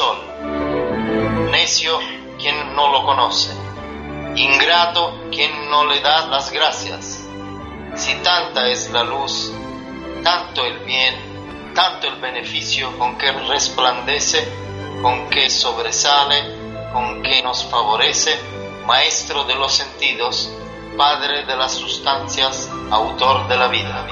Sol, necio quien no lo conoce, ingrato quien no le da las gracias. Si tanta es la luz, tanto el bien, tanto el beneficio con que resplandece, con que sobresale, con que nos favorece, Maestro de los sentidos, Padre de las sustancias, Autor de la vida.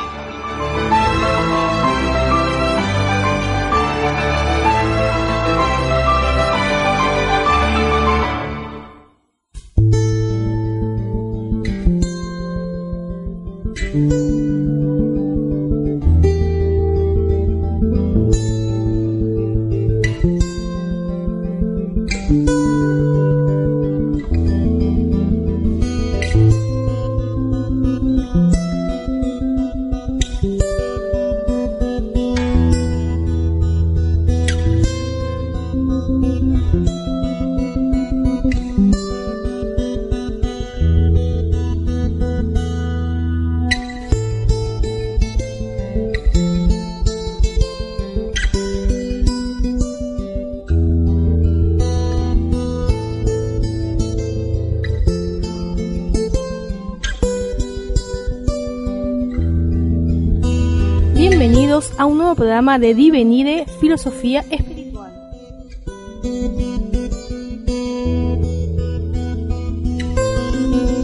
Programa de Divenire Filosofía Espiritual.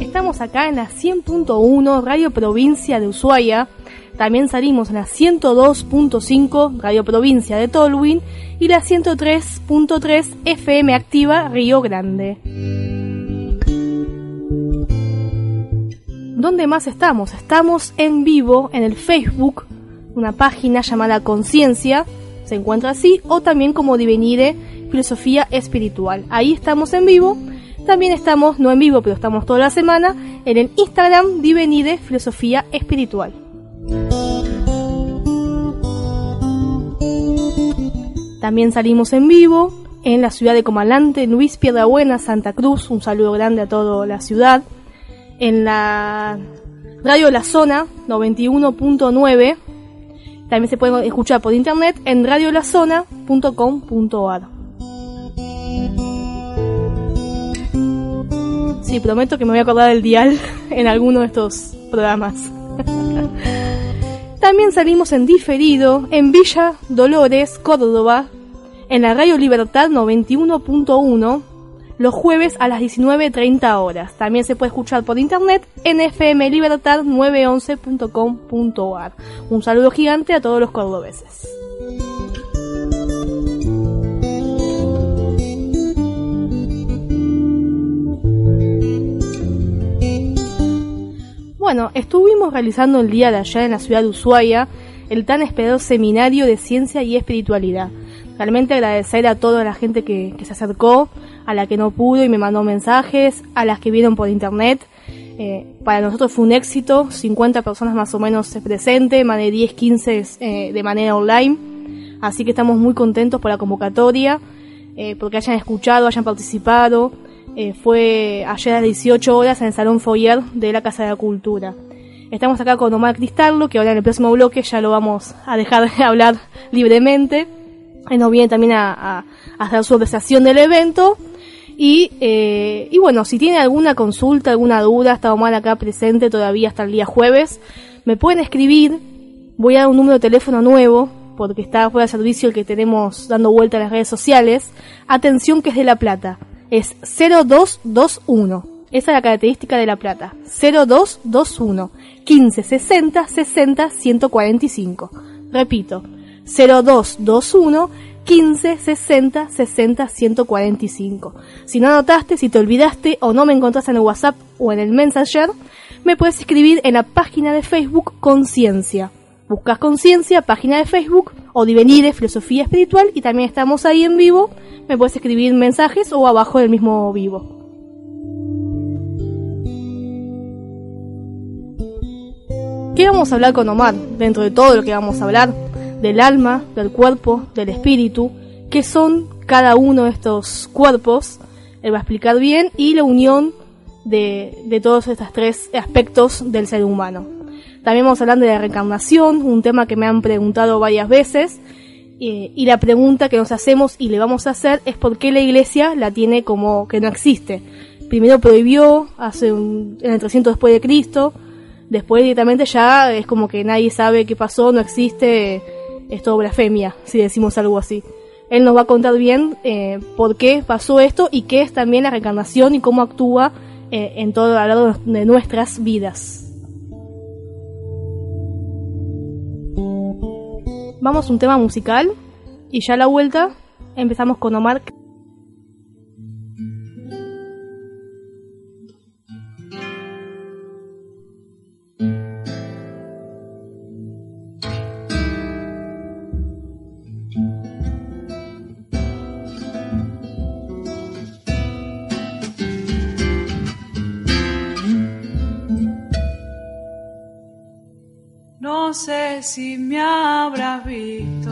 Estamos acá en la 100.1 Radio Provincia de Ushuaia. También salimos en la 102.5 Radio Provincia de Tolwyn y la 103.3 FM Activa Río Grande. ¿Dónde más estamos? Estamos en vivo en el Facebook, una página llamada Conciencia, se encuentra así, o también como Divenire Filosofía Espiritual. Ahí estamos en vivo. También estamos, no en vivo, pero estamos toda la semana, en el Instagram Divenire Filosofía Espiritual. También salimos en vivo en la ciudad de Comalante, Luis Piedrabuena, Santa Cruz. Un saludo grande a toda la ciudad. En la Radio La Zona 91.9. También se puede escuchar por internet en radiolazona.com.ar. Sí, prometo que me voy a acordar del dial en alguno de estos programas. También salimos en diferido en Villa Dolores, Córdoba, en la Radio Libertad 91.1, los jueves a las 19.30 horas. También se puede escuchar por internet en fmlibertad911.com.ar. Un saludo gigante a todos los cordobeses. Bueno, estuvimos realizando el día de ayer en la ciudad de Ushuaia el tan esperado seminario de ciencia y espiritualidad. Realmente agradecer a toda la gente que, que se acercó, a la que no pudo y me mandó mensajes, a las que vieron por internet. Eh, para nosotros fue un éxito, 50 personas más o menos presentes, más de 10, 15 eh, de manera online. Así que estamos muy contentos por la convocatoria, eh, porque hayan escuchado, hayan participado. Eh, fue ayer a las 18 horas en el Salón Foyer de la Casa de la Cultura. Estamos acá con Omar Cristallo, que ahora en el próximo bloque ya lo vamos a dejar de hablar libremente. Nos viene también a, a, a dar su apreciación del evento. Y, eh, y bueno, si tiene alguna consulta, alguna duda, está Omar acá presente todavía hasta el día jueves, me pueden escribir. Voy a dar un número de teléfono nuevo, porque está fuera de servicio el que tenemos dando vuelta en las redes sociales. Atención que es de La Plata. Es 0221. Esa es la característica de La Plata. 0221 1560 60 145. Repito, 0221 15 60 60 145. Si no anotaste, si te olvidaste o no me encontraste en el WhatsApp o en el Messenger, me puedes escribir en la página de Facebook Conciencia. Buscas Conciencia, página de Facebook o Divenire, Filosofía Espiritual y también estamos ahí en vivo. Me puedes escribir mensajes o abajo del mismo vivo. ¿Qué vamos a hablar con Omar? Dentro de todo lo que vamos a hablar, del alma, del cuerpo, del espíritu, qué son cada uno de estos cuerpos, él va a explicar bien, y la unión de, de todos estos tres aspectos del ser humano. También vamos a hablar de la reencarnación, un tema que me han preguntado varias veces, y la pregunta que nos hacemos y le vamos a hacer es por qué la iglesia la tiene como que no existe. Primero prohibió, hace un, en el 300 después de Cristo, después directamente ya es como que nadie sabe qué pasó, no existe, es todo blasfemia, si decimos algo así. Él nos va a contar bien eh, por qué pasó esto y qué es también la reencarnación y cómo actúa eh, en todo a lo largo de nuestras vidas. Vamos a un tema musical y ya a la vuelta empezamos con Omar. Sé si me habrás visto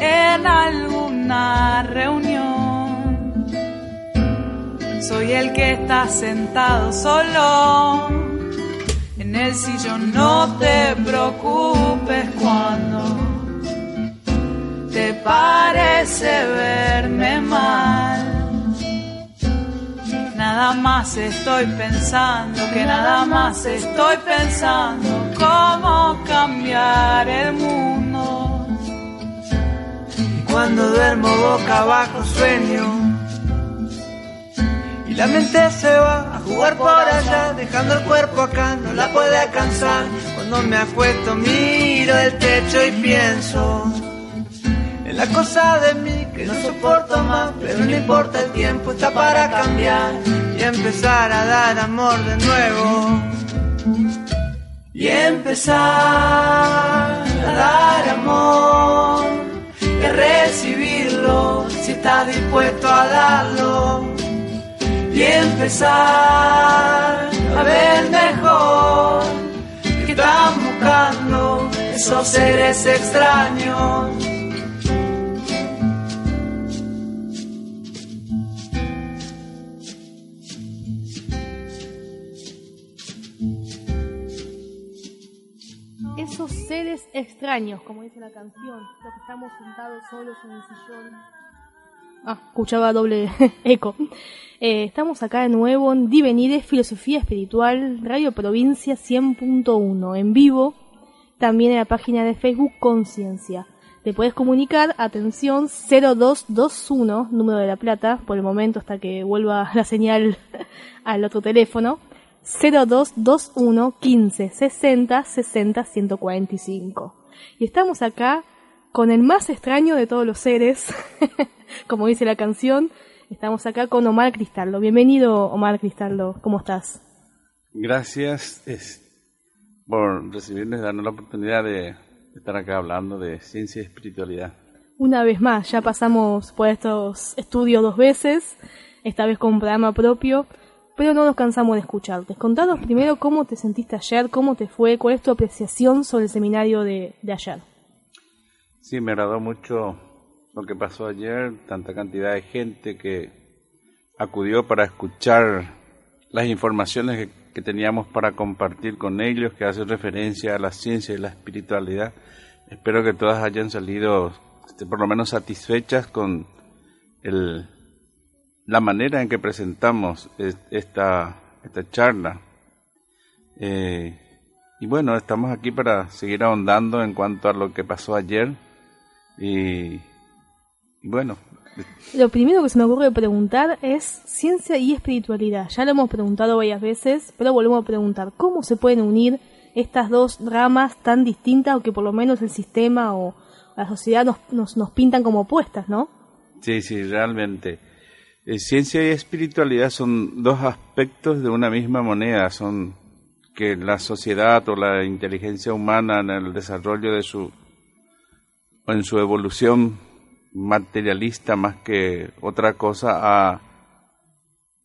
en alguna reunión. Soy el que está sentado solo en el sillón. No te preocupes cuando te parece verme mal. Nada más estoy pensando, que nada más estoy pensando cómo cambiar el mundo. Y cuando duermo boca abajo sueño. Y la mente se va a jugar por allá, dejando el cuerpo acá, no la puede alcanzar. Cuando me acuesto miro el techo y pienso en la cosa de mí que no soporto más, pero no importa el tiempo, está para cambiar y empezar a dar amor de nuevo. Y empezar a dar amor, y a recibirlo si estás dispuesto a darlo. Y empezar a ver mejor que están buscando esos seres extraños. Extraños, como dice la canción, los que estamos sentados solos en el sillón. Ah, escuchaba doble eco. Eh, estamos acá de nuevo en Divenire Filosofía Espiritual, Radio Provincia 100.1, en vivo, también en la página de Facebook Conciencia. Te puedes comunicar, atención, 0221, número de la plata, por el momento hasta que vuelva la señal al otro teléfono, 0221 15 60 60 145. Y estamos acá con el más extraño de todos los seres, como dice la canción. Estamos acá con Omar Cristaldo. Bienvenido, Omar Cristaldo. ¿Cómo estás? Gracias es, por recibirnos y darnos la oportunidad de estar acá hablando de ciencia y espiritualidad. Una vez más, ya pasamos por estos estudios dos veces, esta vez con un programa propio, pero no nos cansamos de escucharte. Contanos primero cómo te sentiste ayer, cómo te fue, cuál es tu apreciación sobre el seminario de, de ayer. Sí, me agradó mucho lo que pasó ayer, tanta cantidad de gente que acudió para escuchar las informaciones que, teníamos para compartir con ellos, que hacen referencia a la ciencia y la espiritualidad. Espero que todas hayan salido este, por lo menos satisfechas con el, la manera en que presentamos es- esta, esta charla. Eh, y bueno, estamos aquí para seguir ahondando en cuanto a lo que pasó ayer. Y, y bueno, Lo primero que se me ocurre preguntar es ciencia y espiritualidad. Ya lo hemos preguntado varias veces, pero volvemos a preguntar, ¿cómo se pueden unir estas dos ramas tan distintas o que por lo menos el sistema o, la sociedad nos, nos, nos pintan como opuestas, ¿no? Sí, sí, realmente. Eh, ciencia y espiritualidad son dos aspectos de una misma moneda, son que la sociedad o la inteligencia humana en el desarrollo de su en su evolución materialista más que otra cosa ha,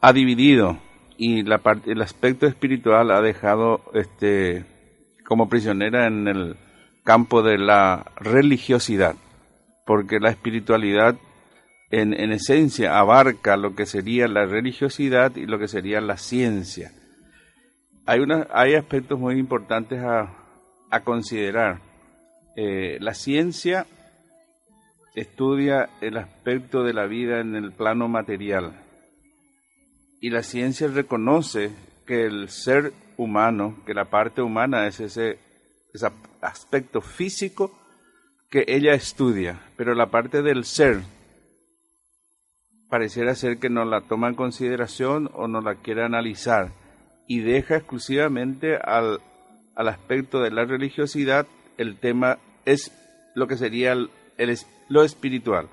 ha dividido y la parte, el aspecto espiritual ha dejado este como prisionera en el campo de la religiosidad porque la espiritualidad en, en esencia abarca lo que sería la religiosidad y lo que sería la ciencia. Hay una, hay aspectos muy importantes a, a considerar. Eh, la ciencia estudia el aspecto de la vida en el plano material y la ciencia reconoce que el ser humano, que la parte humana es ese, ese aspecto físico que ella estudia, pero la parte del ser pareciera ser que no la toma en consideración o no la quiere analizar y deja exclusivamente al, al aspecto de la religiosidad el tema es lo que sería el, lo espiritual.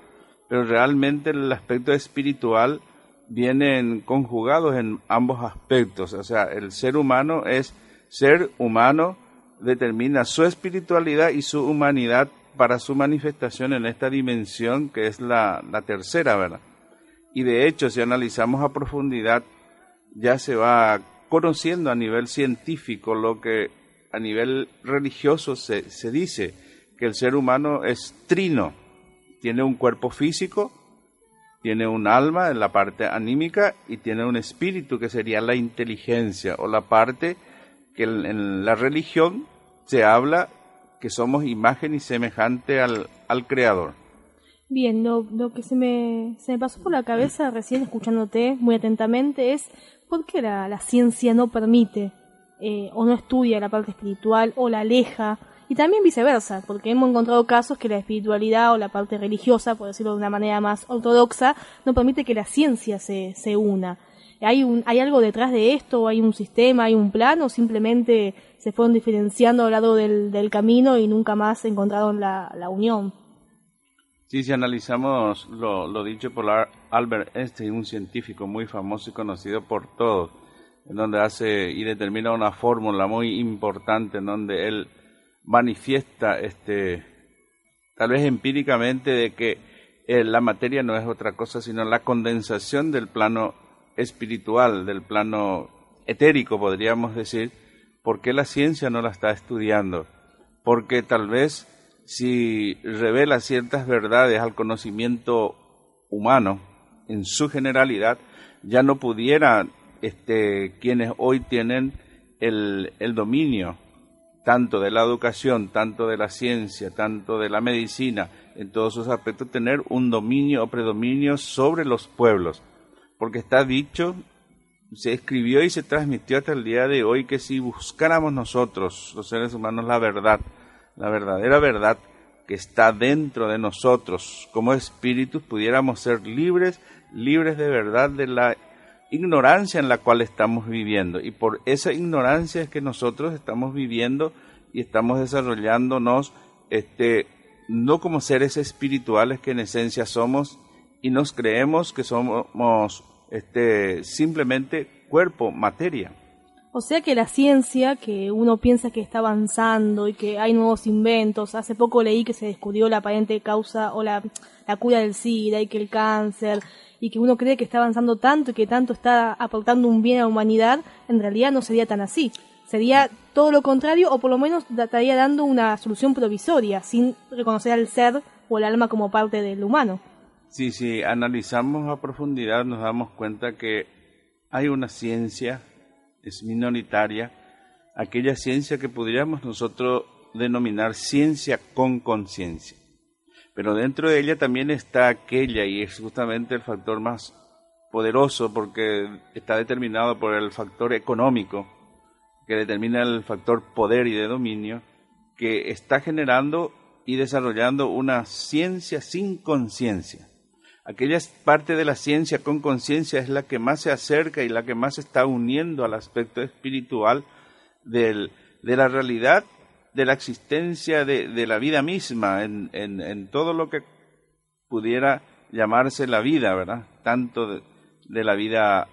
Pero realmente el aspecto espiritual vienen conjugados en ambos aspectos. O sea, el ser humano es ser humano, determina su espiritualidad y su humanidad para su manifestación en esta dimensión que es la, la tercera, ¿verdad? Y de hecho, si analizamos a profundidad, ya se va conociendo a nivel científico lo que a nivel religioso se, se dice, que el ser humano es trino, tiene un cuerpo físico, tiene un alma en la parte anímica y tiene un espíritu que sería la inteligencia o la parte que en, la religión se habla que somos imagen y semejante al, al creador. Bien, lo, lo que se me, se me pasó por la cabeza recién escuchándote muy atentamente es por qué la, la ciencia no permite eh, o no estudia la parte espiritual o la aleja y también viceversa, porque hemos encontrado casos que la espiritualidad o la parte religiosa, por decirlo de una manera más ortodoxa, no permite que la ciencia se, se una. ¿Hay, un, ¿Hay algo detrás de esto? ¿Hay un sistema? ¿Hay un plan? ¿O simplemente se fueron diferenciando a lo largo del, del camino y nunca más encontraron la, la unión? Sí, si analizamos lo, dicho por Albert Einstein, un científico muy famoso y conocido por todos, en donde hace y determina una fórmula muy importante en donde él manifiesta este tal vez empíricamente de que eh, la materia no es otra cosa sino la condensación del plano espiritual, del plano etérico, podríamos decir, ¿por qué la ciencia no la está estudiando? Porque tal vez si revela ciertas verdades al conocimiento humano en su generalidad, ya no pudieran este, quienes hoy tienen el, el dominio tanto de la educación, tanto de la ciencia, tanto de la medicina, en todos sus aspectos, tener un dominio o predominio sobre los pueblos. Porque está dicho, se escribió y se transmitió hasta el día de hoy que si buscáramos nosotros, los seres humanos, la verdad, la verdadera verdad que está dentro de nosotros como espíritus, pudiéramos ser libres, libres de verdad de la ignorancia en la cual estamos viviendo. Y por esa ignorancia es que nosotros estamos viviendo y estamos desarrollándonos este, no como seres espirituales que en esencia somos y nos creemos que somos este, simplemente cuerpo, materia. O sea que la ciencia, que uno piensa que está avanzando y que hay nuevos inventos, hace poco leí que se descubrió la aparente causa o la, cura del SIDA y que el cáncer, y que uno cree que está avanzando tanto y que tanto está aportando un bien a la humanidad, en realidad no sería tan así. Sería todo lo contrario o por lo menos estaría dando una solución provisoria sin reconocer al ser o el alma como parte del humano. Sí, si analizamos a profundidad nos damos cuenta que hay una ciencia, es minoritaria, aquella ciencia que podríamos nosotros denominar ciencia con conciencia pero dentro de ella también está aquella y es justamente el factor más poderoso porque está determinado por el factor económico que determina el factor poder y de dominio que está generando y desarrollando una ciencia sin conciencia. Aquella parte de la ciencia con conciencia es la que más se acerca y la que más está uniendo al aspecto espiritual del, de la realidad de la existencia de, de la vida misma, en, en, todo lo que pudiera llamarse la vida, ¿verdad? Tanto de, de la vida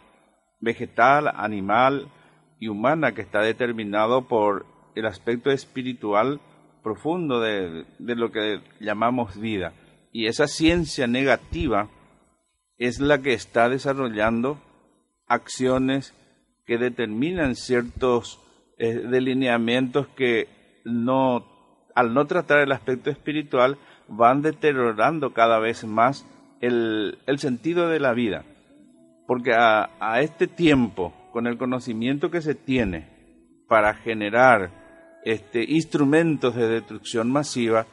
vegetal, animal y humana que está determinado por el aspecto espiritual profundo de, de, lo que llamamos vida. Y esa ciencia negativa es la que está desarrollando acciones que determinan ciertos eh, delineamientos que no, al no tratar el aspecto espiritual, van deteriorando cada vez más el, sentido de la vida. Porque a, a este tiempo, con el conocimiento que se tiene para generar este, instrumentos de destrucción masiva,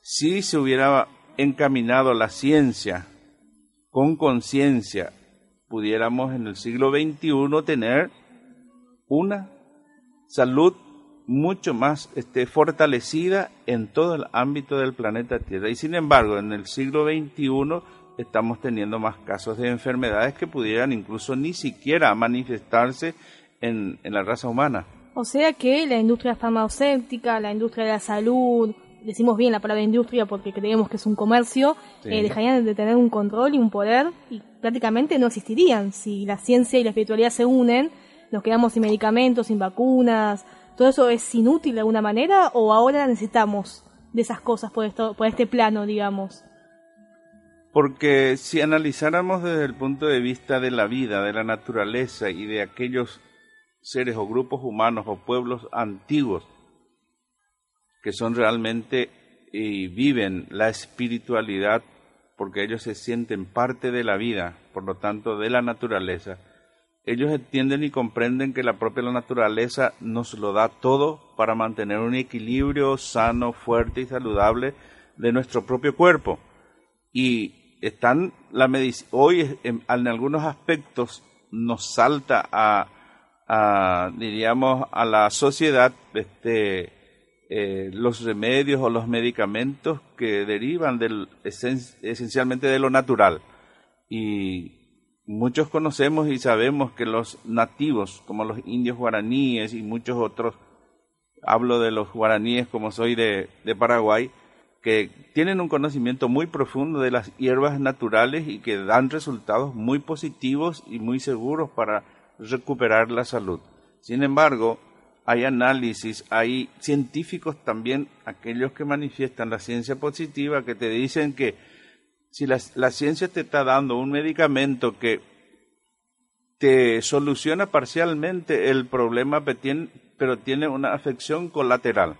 si se hubiera encaminado la ciencia con conciencia, pudiéramos en el siglo XXI tener una salud mucho más este, fortalecida en todo el ámbito del planeta Tierra. Y sin embargo, en el siglo XXI estamos teniendo más casos de enfermedades que pudieran incluso ni siquiera manifestarse en, en la raza humana. O sea que la industria farmacéutica, la industria de la salud, decimos bien la palabra industria porque creemos que es un comercio, sí. eh, dejarían de tener un control y un poder y prácticamente no existirían. Si la ciencia y la espiritualidad se unen, nos quedamos sin medicamentos, sin vacunas, todo eso es inútil de alguna manera o ahora necesitamos de esas cosas por, esto, por este plano, digamos. Porque si analizáramos desde el punto de vista de la vida, de la naturaleza y de aquellos seres o grupos humanos o pueblos antiguos que son realmente y viven la espiritualidad porque ellos se sienten parte de la vida, por lo tanto de la naturaleza, ellos entienden y comprenden que la propia naturaleza nos lo da todo para mantener un equilibrio sano, fuerte y saludable de nuestro propio cuerpo. Y están la hoy en, algunos aspectos nos salta a, a diríamos a la sociedad este eh, los remedios o los medicamentos que derivan esencialmente de lo natural y Muchos conocemos y sabemos que los nativos, como los indios guaraníes y muchos otros, hablo de los guaraníes como soy de Paraguay, que tienen un conocimiento muy profundo de las hierbas naturales y que dan resultados muy positivos y muy seguros para recuperar la salud. Sin embargo, hay análisis, hay científicos también, aquellos que manifiestan la ciencia positiva, que te dicen que si la, la, ciencia te está dando un medicamento que te soluciona parcialmente el problema, pero tiene una afección colateral.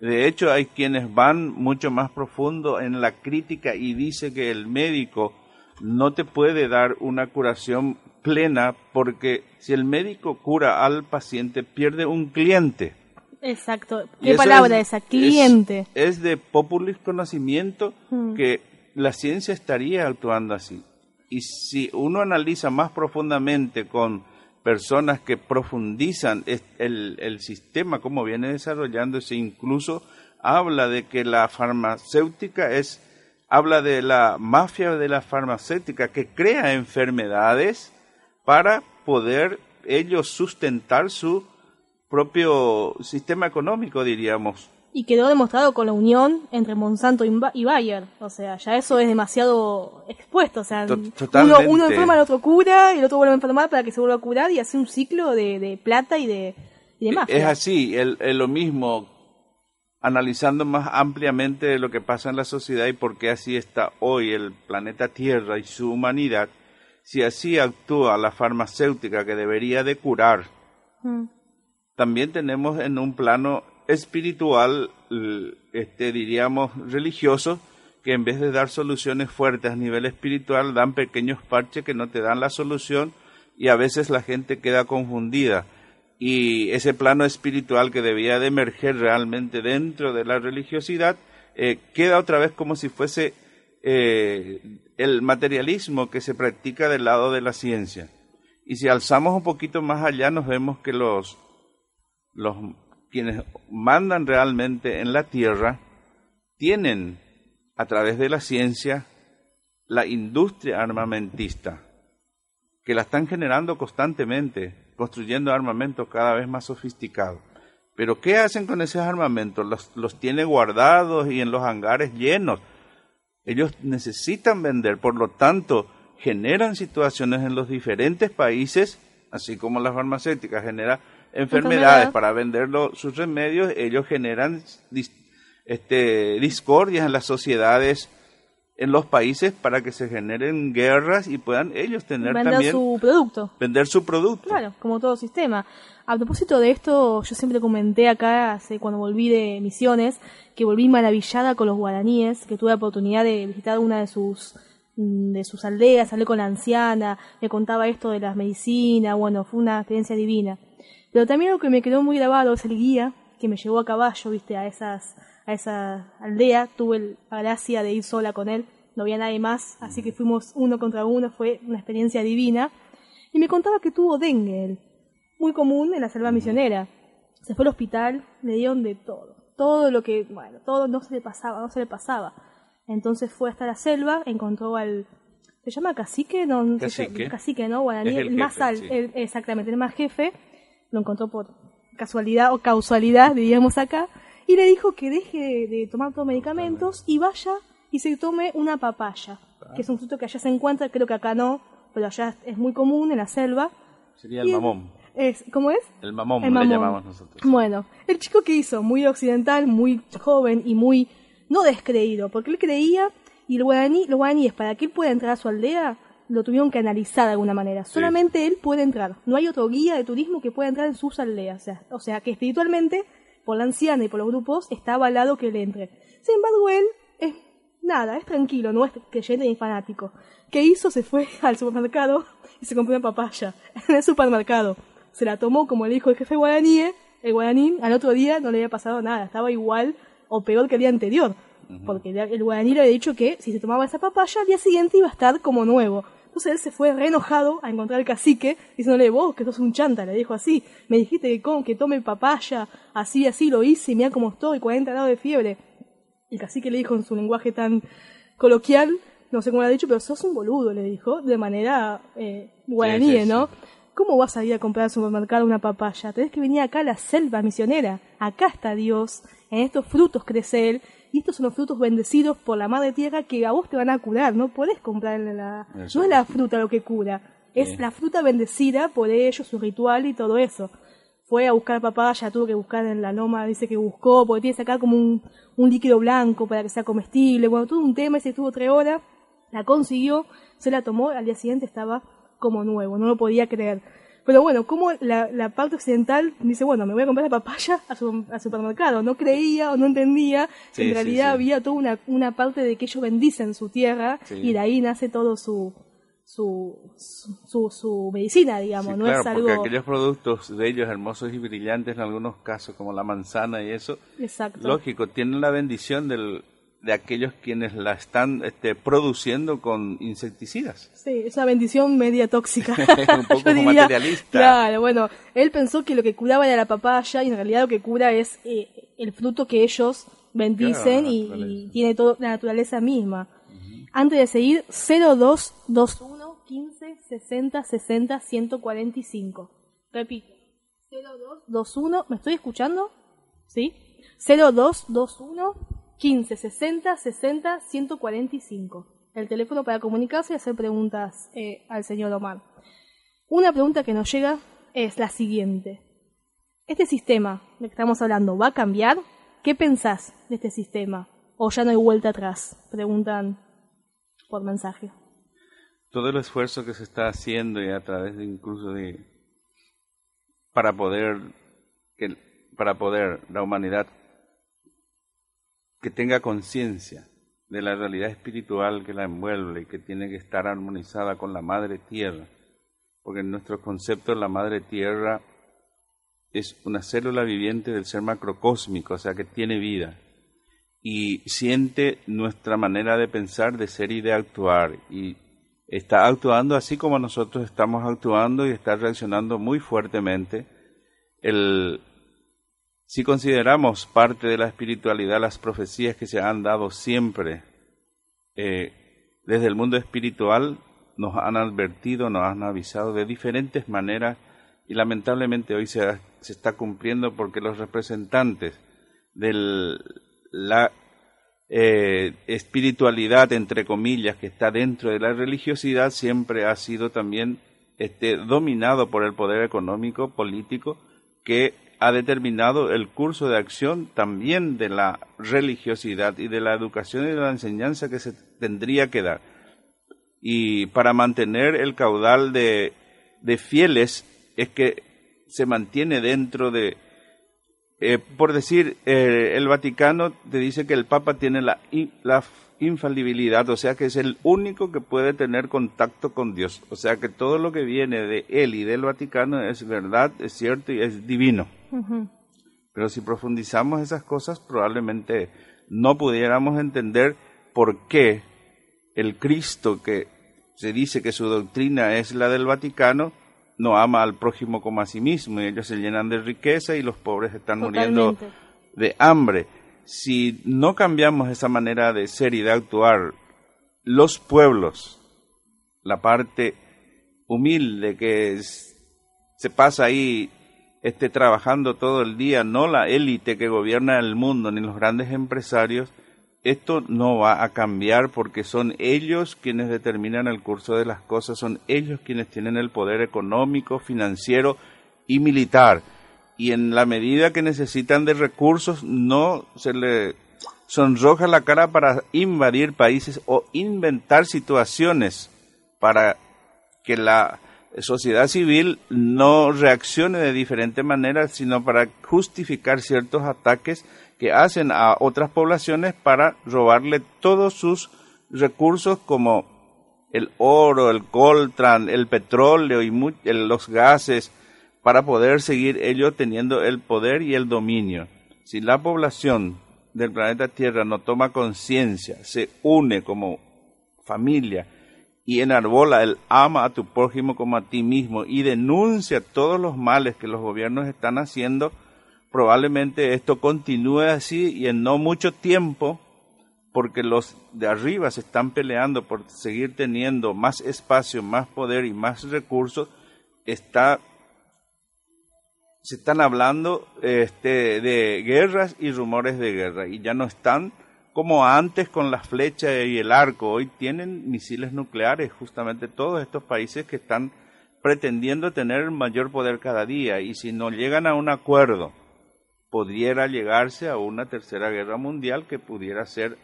De hecho, hay quienes van mucho más profundo en la crítica y dice que el médico no te puede dar una curación plena porque si el médico cura al paciente pierde un cliente. Exacto. ¿Qué palabra es, esa? Cliente. Es, es de populis conocimiento hmm. que la ciencia estaría actuando así. Y si uno analiza más profundamente con personas que profundizan el, el sistema, como viene desarrollándose, incluso habla de que la farmacéutica es, habla de la mafia de la farmacéutica que crea enfermedades para poder ellos sustentar su propio sistema económico, diríamos y quedó demostrado con la unión entre Monsanto y Bayer. O sea, ya eso es demasiado expuesto. O sea, uno, uno, enferma, el otro cura, y el otro vuelve a enfermar para que se vuelva a curar y hace un ciclo de, de plata y de, y de mafia. Es así, es lo mismo, analizando más ampliamente lo que pasa en la sociedad y por qué así está hoy el planeta Tierra y su humanidad. Si así actúa la farmacéutica que debería de curar, mm. también tenemos en un plano espiritual, este, diríamos, religioso, que en vez de dar soluciones fuertes a nivel espiritual, dan pequeños parches que no te dan la solución y a veces la gente queda confundida. Y ese plano espiritual que debía de emerger realmente dentro de la religiosidad, eh, queda otra vez como si fuese eh, el materialismo que se practica del lado de la ciencia. Y si alzamos un poquito más allá, nos vemos que los, los quienes mandan realmente en la tierra tienen a través de la ciencia la industria armamentista, que la están generando constantemente, construyendo armamentos cada vez más sofisticados. Pero ¿qué hacen con esos armamentos? Los, los tiene guardados y en los hangares llenos. Ellos necesitan vender, por lo tanto, generan situaciones en los diferentes países, así como las farmacéuticas generan enfermedades Enfermedad. para vender sus remedios, ellos generan dis- este, discordias en las sociedades, en los países, para que se generen guerras y puedan ellos tener Vender también su producto. vender su producto. Claro, como todo sistema. A propósito de esto, yo siempre comenté acá, hace, cuando volví de misiones, que volví maravillada con los guaraníes, que tuve la oportunidad de visitar una de sus mm, de sus aldeas, hablé con la anciana, me contaba esto de las medicinas, bueno, fue una experiencia divina. Pero también lo que me quedó muy grabado es el guía que me llevó a caballo, viste, a esas a esa aldea, tuve el- la gracia de ir sola con él, no había nadie más, así que fuimos uno contra uno, fue una experiencia divina. Y me contaba que tuvo dengue, él, muy común en la selva misionera. Se fue al hospital, le dieron de todo, todo lo que, bueno, todo no se le pasaba, no se le pasaba. Entonces fue hasta la selva, encontró al, ¿se llama cacique? No, Cacique. cacique, ¿no? Guaraní, el el, más jefe, al- sí. el- exactamente, el más jefe, lo encontró por casualidad o causalidad, diríamos acá, y le dijo que deje de, tomar todos los medicamentos y vaya y se tome una papaya, que es un fruto que allá se encuentra, creo que acá no, pero allá es muy común en la selva. Sería el mamón. Es, ¿Cómo es? El mamón, El le mamón. llamamos nosotros. Bueno, el chico que hizo, muy occidental, muy joven y muy no descreído, porque él creía y el guaraní, los guaraníes, para que él pueda entrar a su aldea, lo tuvieron que analizar de alguna manera. Solamente él puede entrar. No hay otro guía de turismo que pueda entrar en sus aldeas. O sea, o sea, que espiritualmente, por la anciana y por los grupos, está avalado que él entre. Sin embargo, él es nada, es tranquilo, no es creyente ni fanático. ¿Qué hizo? Se fue al supermercado y se compró una papaya en el supermercado. Se la tomó como le dijo el jefe guaraní, el guaraní al otro día no le había pasado nada, estaba igual o peor que el día anterior. Porque el- el guaraní le había dicho que si se tomaba esa papaya al día siguiente iba a estar como nuevo. Entonces él se fue re enojado a encontrar al cacique, diciéndole, vos que sos un chanta, le dijo así, me dijiste que, com- que tome papaya, así, así lo hice, y mira cómo estoy, 40 grados de fiebre. El cacique le dijo en su lenguaje tan coloquial, no sé cómo lo ha dicho, pero sos un boludo, le dijo, de manera eh, guaraní, Sí, sí, ¿no? ¿Cómo vas a ir a comprar al supermercado una papaya? Tenés que venir acá a la selva misionera. Acá está Dios. En estos frutos crece Él. Y estos son los frutos bendecidos por la madre tierra que a vos te van a curar. No podés comprar en la... Eso no es la fruta lo que cura. Es la fruta bendecida por ellos, su ritual y todo eso. Fue a buscar papaya, tuvo que buscar en la loma, dice que buscó, porque tiene que sacar como un, un líquido blanco para que sea comestible. Bueno, todo un tema, ese estuvo tres horas, la consiguió, se la tomó, al día siguiente estaba como nuevo, no lo podía creer. Pero bueno, como la, la parte occidental dice, bueno, me voy a comprar la papaya a su- al supermercado, no creía o no entendía, Sí, en realidad sí. había toda una, una parte de que ellos bendicen su tierra y de ahí nace todo su, su, su, su, su medicina, digamos, Sí, no claro, es algo... porque aquellos productos de ellos hermosos y brillantes en algunos casos, como la manzana y eso, Exacto. lógico, tienen la bendición del, de aquellos quienes la están este, produciendo con insecticidas. Sí, es una bendición media tóxica. Un poco Yo diría, materialista. Claro, bueno, él pensó que lo que curaba era la papaya y en realidad lo que cura es eh, el fruto que ellos bendicen Claro, y tiene toda la naturaleza misma. Antes de seguir, 0221 15 60 60 145. Repito, 0221, ¿me estoy escuchando? ¿Sí? 0221 15 60 60 145. El teléfono para comunicarse y hacer preguntas eh, al señor Omar. Una pregunta que nos llega es la siguiente. ¿Este sistema del que estamos hablando va a cambiar? ¿Qué pensás de este sistema? ¿O ya no hay vuelta atrás? Preguntan por mensaje. Todo el esfuerzo que se está haciendo y a través de incluso de para poder que para poder la humanidad que tenga conciencia de la realidad espiritual que la envuelve y que tiene que estar armonizada con la madre tierra, porque en nuestro concepto la madre tierra es una célula viviente del ser macrocósmico, o sea que tiene vida y siente nuestra manera de pensar, de ser y de actuar y está actuando así como nosotros estamos actuando y está reaccionando muy fuertemente. El, si consideramos parte de la espiritualidad las profecías que se han dado siempre eh, desde el mundo espiritual, nos han advertido, nos han avisado de diferentes maneras y lamentablemente hoy se, está cumpliendo porque los representantes de la eh, espiritualidad, entre comillas, que está dentro de la religiosidad, siempre ha sido también este, dominado por el poder económico, político, que ha determinado el curso de acción también de la religiosidad y de la educación y de la enseñanza que se tendría que dar. Y para mantener el caudal de, de fieles es que se mantiene dentro de, eh, por decir, eh, el Vaticano te dice que el Papa tiene la, la infalibilidad, o sea que es el único que puede tener contacto con Dios, o sea que todo lo que viene de él y del Vaticano es verdad, es cierto y es divino. Pero si profundizamos esas cosas, probablemente no pudiéramos entender por qué el Cristo que se dice que su doctrina es la del Vaticano, no ama al prójimo como a sí mismo, y ellos se llenan de riqueza y los pobres están muriendo de hambre. Si no cambiamos esa manera de ser y de actuar, los pueblos, la parte humilde que se pasa ahí esté trabajando todo el día, no la élite que gobierna el mundo ni los grandes empresarios, esto no va a cambiar porque son ellos quienes determinan el curso de las cosas, son ellos quienes tienen el poder económico, financiero y militar. Y en la medida que necesitan de recursos, no se le sonroja la cara para invadir países o inventar situaciones para que la sociedad civil no reaccione de diferente manera, sino para justificar ciertos ataques que hacen a otras poblaciones para robarle todos sus recursos como el oro, el coltran, el petróleo y los gases para poder seguir ellos teniendo el poder y el dominio. Si la población del planeta Tierra no toma conciencia, se une como familia y enarbola el ama a tu prójimo como a ti mismo y denuncia todos los males que los gobiernos están haciendo, probablemente esto continúe así y en no mucho tiempo, porque los de arriba se están peleando por seguir teniendo más espacio, más poder y más recursos, está, se están hablando este, de guerras y rumores de guerra y ya no están como antes con las flechas y el arco, hoy tienen misiles nucleares, justamente todos estos países que están pretendiendo tener mayor poder cada día y si no llegan a un acuerdo pudiera llegarse a una tercera guerra mundial que pudiera ser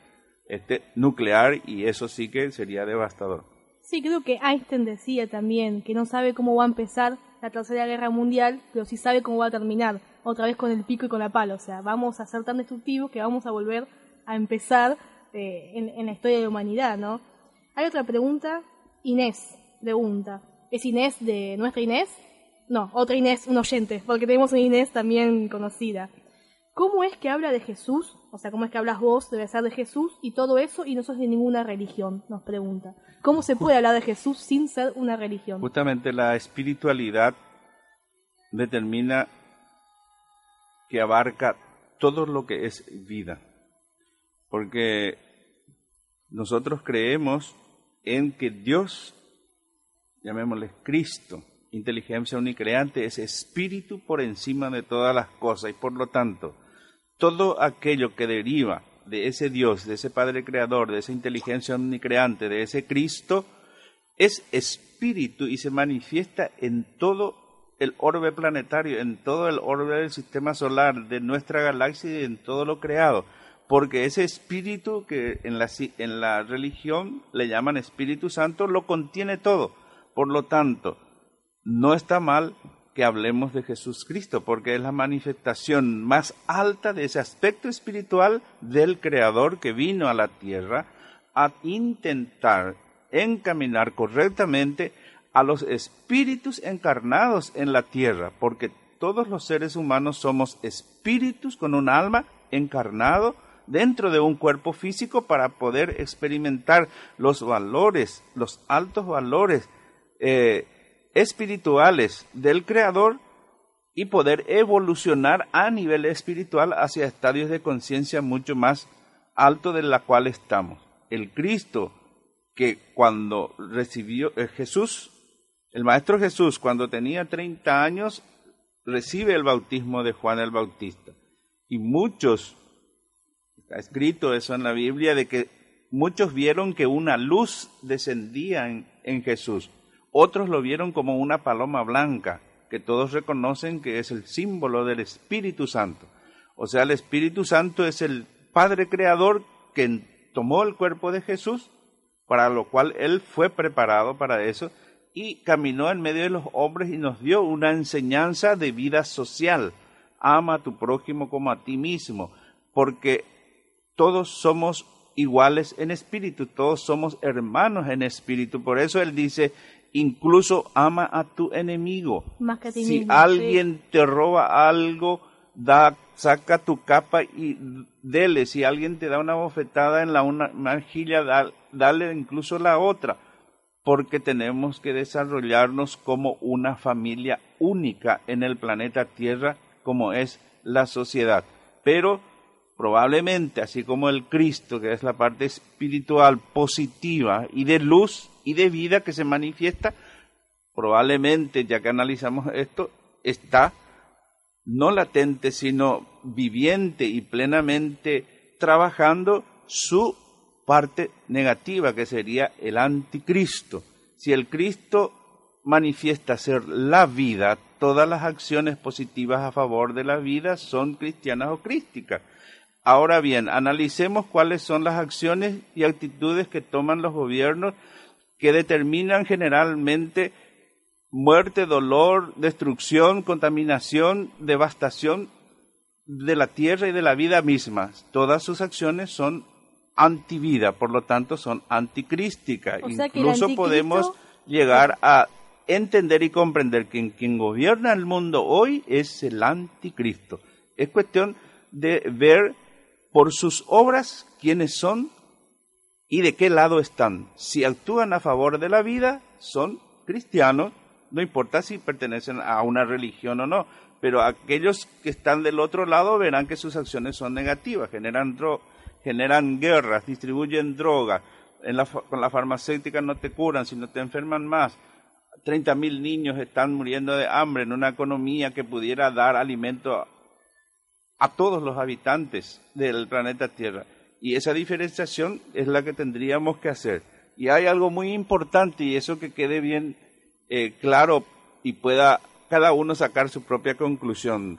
este nuclear y eso sí que sería devastador. Sí, creo que Einstein decía también que no sabe cómo va a empezar la tercera guerra mundial, pero sí sabe cómo va a terminar, otra vez con el pico y con la pala, o sea, vamos a ser tan destructivos que vamos a volver a empezar eh, en, en, la historia de la humanidad, ¿no? Hay otra pregunta, Inés pregunta, ¿es Inés de nuestra Inés? No, otra Inés, un oyente, porque tenemos una Inés también conocida. ¿Cómo es que habla de Jesús? O sea, ¿cómo es que hablas vos? Debe ser de Jesús y todo eso y no sos de ninguna religión, nos pregunta. ¿Cómo se puede hablar de Jesús sin ser una religión? Justamente la espiritualidad determina que abarca todo lo que es vida. Porque nosotros creemos en que Dios, llamémosle Cristo, inteligencia unicreante es espíritu por encima de todas las cosas y por lo tanto todo aquello que deriva de ese Dios, de ese Padre Creador, de esa inteligencia unicreante, de ese Cristo, es espíritu y se manifiesta en todo el orbe planetario, en todo el orbe del sistema solar, de nuestra galaxia y en todo lo creado. Porque ese espíritu que en la, en la religión le llaman Espíritu Santo lo contiene todo. Por lo tanto, no está mal que hablemos de Jesús Cristo, porque es la manifestación más alta de ese aspecto espiritual del Creador que vino a la tierra a intentar encaminar correctamente a los espíritus encarnados en la tierra, porque todos los seres humanos somos espíritus con un alma encarnado dentro de un cuerpo físico para poder experimentar los valores, los altos valores eh, espirituales del Creador y poder evolucionar a nivel espiritual hacia estadios de conciencia mucho más alto de la cual estamos. El Cristo que cuando recibió eh, Jesús El Maestro Jesús, cuando tenía 30 años, recibe el bautismo de Juan el Bautista. Y muchos, escrito eso en la Biblia, de que muchos vieron que una luz descendía en, en Jesús. Otros lo vieron como una paloma blanca, que todos reconocen que es el símbolo del Espíritu Santo. O sea, el Espíritu Santo es el Padre Creador que tomó el cuerpo de Jesús, para lo cual Él fue preparado para eso, y caminó en medio de los hombres y nos dio una enseñanza de vida social. Ama a tu prójimo como a ti mismo, porque todos somos iguales en espíritu, todos somos hermanos en espíritu. Por eso Él dice, incluso ama a tu enemigo. Más que a ti si mismo, alguien te roba algo, da, saca tu capa y dele. Si alguien te da una bofetada en la una mejilla, da- dale incluso la otra. Porque tenemos que desarrollarnos como una familia única en el planeta Tierra, como es la sociedad. Pero probablemente, así como el Cristo, que es la parte espiritual positiva y de luz y de vida que se manifiesta, probablemente, ya que analizamos esto, está no latente, sino viviente y plenamente trabajando su parte negativa, que sería el anticristo. Si el Cristo manifiesta ser la vida, todas las acciones positivas a favor de la vida son cristianas o crísticas. Ahora bien, analicemos cuáles son las acciones y actitudes que toman los gobiernos que determinan generalmente muerte, dolor, destrucción, contaminación, devastación de la tierra y de la vida misma. Todas sus acciones son antivida, por lo tanto son anticrísticas. O sea Incluso podemos llegar a entender y comprender que quien gobierna el mundo hoy es el anticristo. Es cuestión de ver por sus obras quiénes son y de qué lado están. Si actúan a favor de la vida, son cristianos, no importa si pertenecen a una religión o no, pero aquellos que están del otro lado verán que sus acciones son negativas, generan, generan guerras, distribuyen drogas, en con la farmacéutica no te curan, sino te enferman más. 30 mil niños están muriendo de hambre en una economía que pudiera dar alimento a todos los habitantes del planeta Tierra. Y esa diferenciación es la que tendríamos que hacer. Y hay algo muy importante y eso que quede bien eh, claro y pueda cada uno sacar su propia conclusión.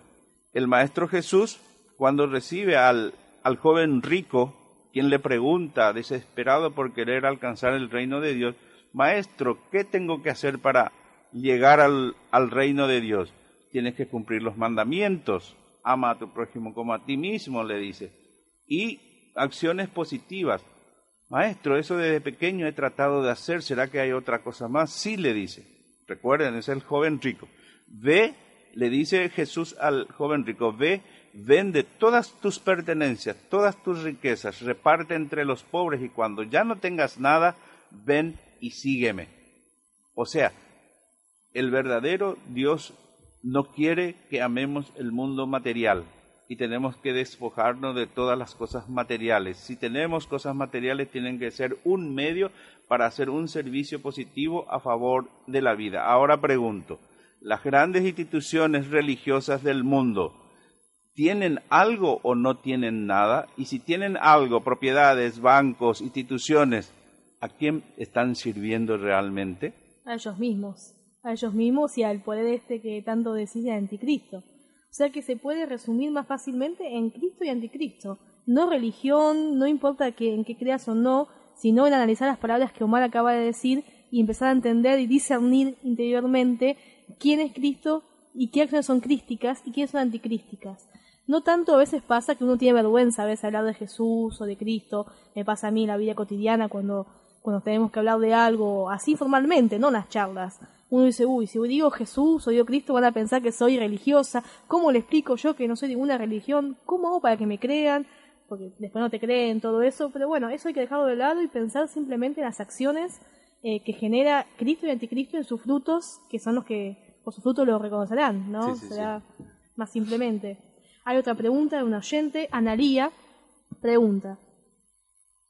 El Maestro Jesús, cuando recibe al, al joven rico, quien le pregunta, desesperado por querer alcanzar el reino de Dios, Maestro, ¿qué tengo que hacer para llegar al, al reino de Dios? Tienes que cumplir los mandamientos. Ama a tu prójimo como a ti mismo, le dice. Y acciones positivas. Maestro, eso desde pequeño he tratado de hacer. ¿Será que hay otra cosa más? Sí, le dice. Recuerden, es el joven rico. Ve, le dice Jesús al joven rico, ve, vende todas tus pertenencias, todas tus riquezas, reparte entre los pobres y cuando ya no tengas nada, ven y sígueme. O sea, el verdadero Dios no quiere que amemos el mundo material y tenemos que despojarnos de todas las cosas materiales. Si tenemos cosas materiales, tienen que ser un medio para hacer un servicio positivo a favor de la vida. Ahora pregunto, ¿las grandes instituciones religiosas del mundo tienen algo o no tienen nada? Y si tienen algo, propiedades, bancos, instituciones, ¿a quién están sirviendo realmente? a ellos mismos, a ellos mismos y al poder este que tanto decide anticristo. O sea que se puede resumir más fácilmente en Cristo y anticristo. No religión, no importa en qué creas o no, sino en analizar las palabras que Omar acaba de decir y empezar a entender y discernir interiormente quién es Cristo y qué acciones son crísticas y quiénes son anticrísticas. No tanto a veces pasa que uno tiene vergüenza a veces hablar de Jesús o de Cristo, me pasa a mí en la vida cotidiana cuando cuando tenemos que hablar de algo así formalmente, no en las charlas. Uno dice, uy, si digo Jesús o digo Cristo van a pensar que soy religiosa. ¿Cómo le explico yo que no soy ninguna religión? ¿Cómo hago para que me crean? Porque después no te creen, todo eso. Pero bueno, eso hay que dejarlo de lado y pensar simplemente en las acciones eh, que genera Cristo y Anticristo en sus frutos, que son los que por sus frutos lo reconocerán, ¿no? Sí, sí, Será más simplemente. Hay otra pregunta de un oyente, Analía, pregunta.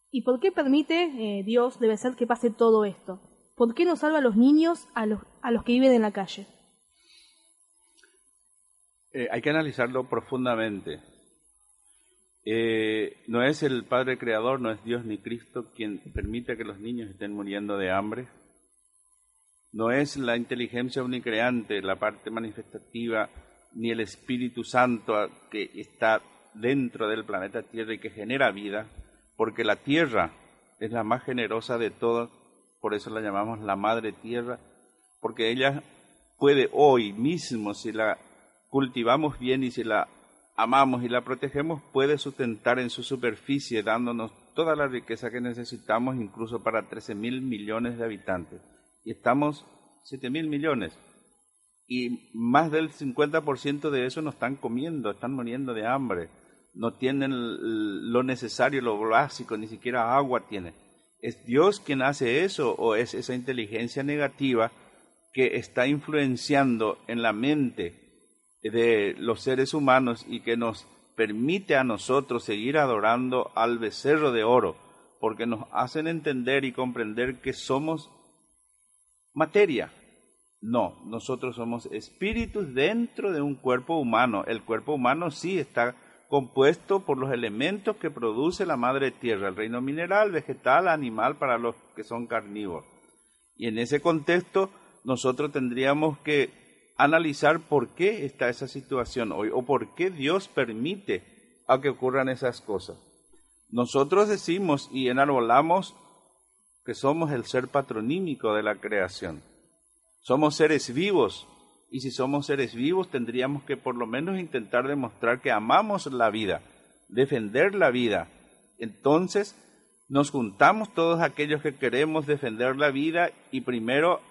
¿Y por qué permite eh, Dios, debe ser, que pase todo esto? ¿Por qué no salva a los niños a los, a los que viven en la calle? Eh, hay que analizarlo profundamente. Eh, no es el Padre Creador, no es Dios ni Cristo quien permite que los niños estén muriendo de hambre. No es la inteligencia unicreante, la parte manifestativa, ni el Espíritu Santo que está dentro del planeta Tierra y que genera vida, porque la Tierra es la más generosa de todas, por eso la llamamos la Madre Tierra, porque ella puede hoy mismo, si la cultivamos bien y si la amamos y la protegemos, puede sustentar en su superficie, dándonos toda la riqueza que necesitamos, incluso para 13 mil millones de habitantes. Y estamos 7 mil millones. Y más del 50% de eso no están comiendo, están muriendo de hambre. No tienen lo necesario, lo básico, ni siquiera agua tienen. ¿Es Dios quien hace eso o es esa inteligencia negativa que está influenciando en la mente de los seres humanos y que nos permite a nosotros seguir adorando al becerro de oro, porque nos hacen entender y comprender que somos materia. No, nosotros somos espíritus dentro de un cuerpo humano. El cuerpo humano sí está compuesto por los elementos que produce la madre tierra, el reino mineral, vegetal, animal para los que son carnívoros. Y en ese contexto nosotros tendríamos que analizar por qué está esa situación hoy o por qué Dios permite que ocurran esas cosas. Nosotros decimos y enarbolamos que somos el ser patronímico de la creación. Somos seres vivos y si somos seres vivos tendríamos que por lo menos intentar demostrar que amamos la vida, defender la vida. Entonces nos juntamos todos aquellos que queremos defender la vida y primero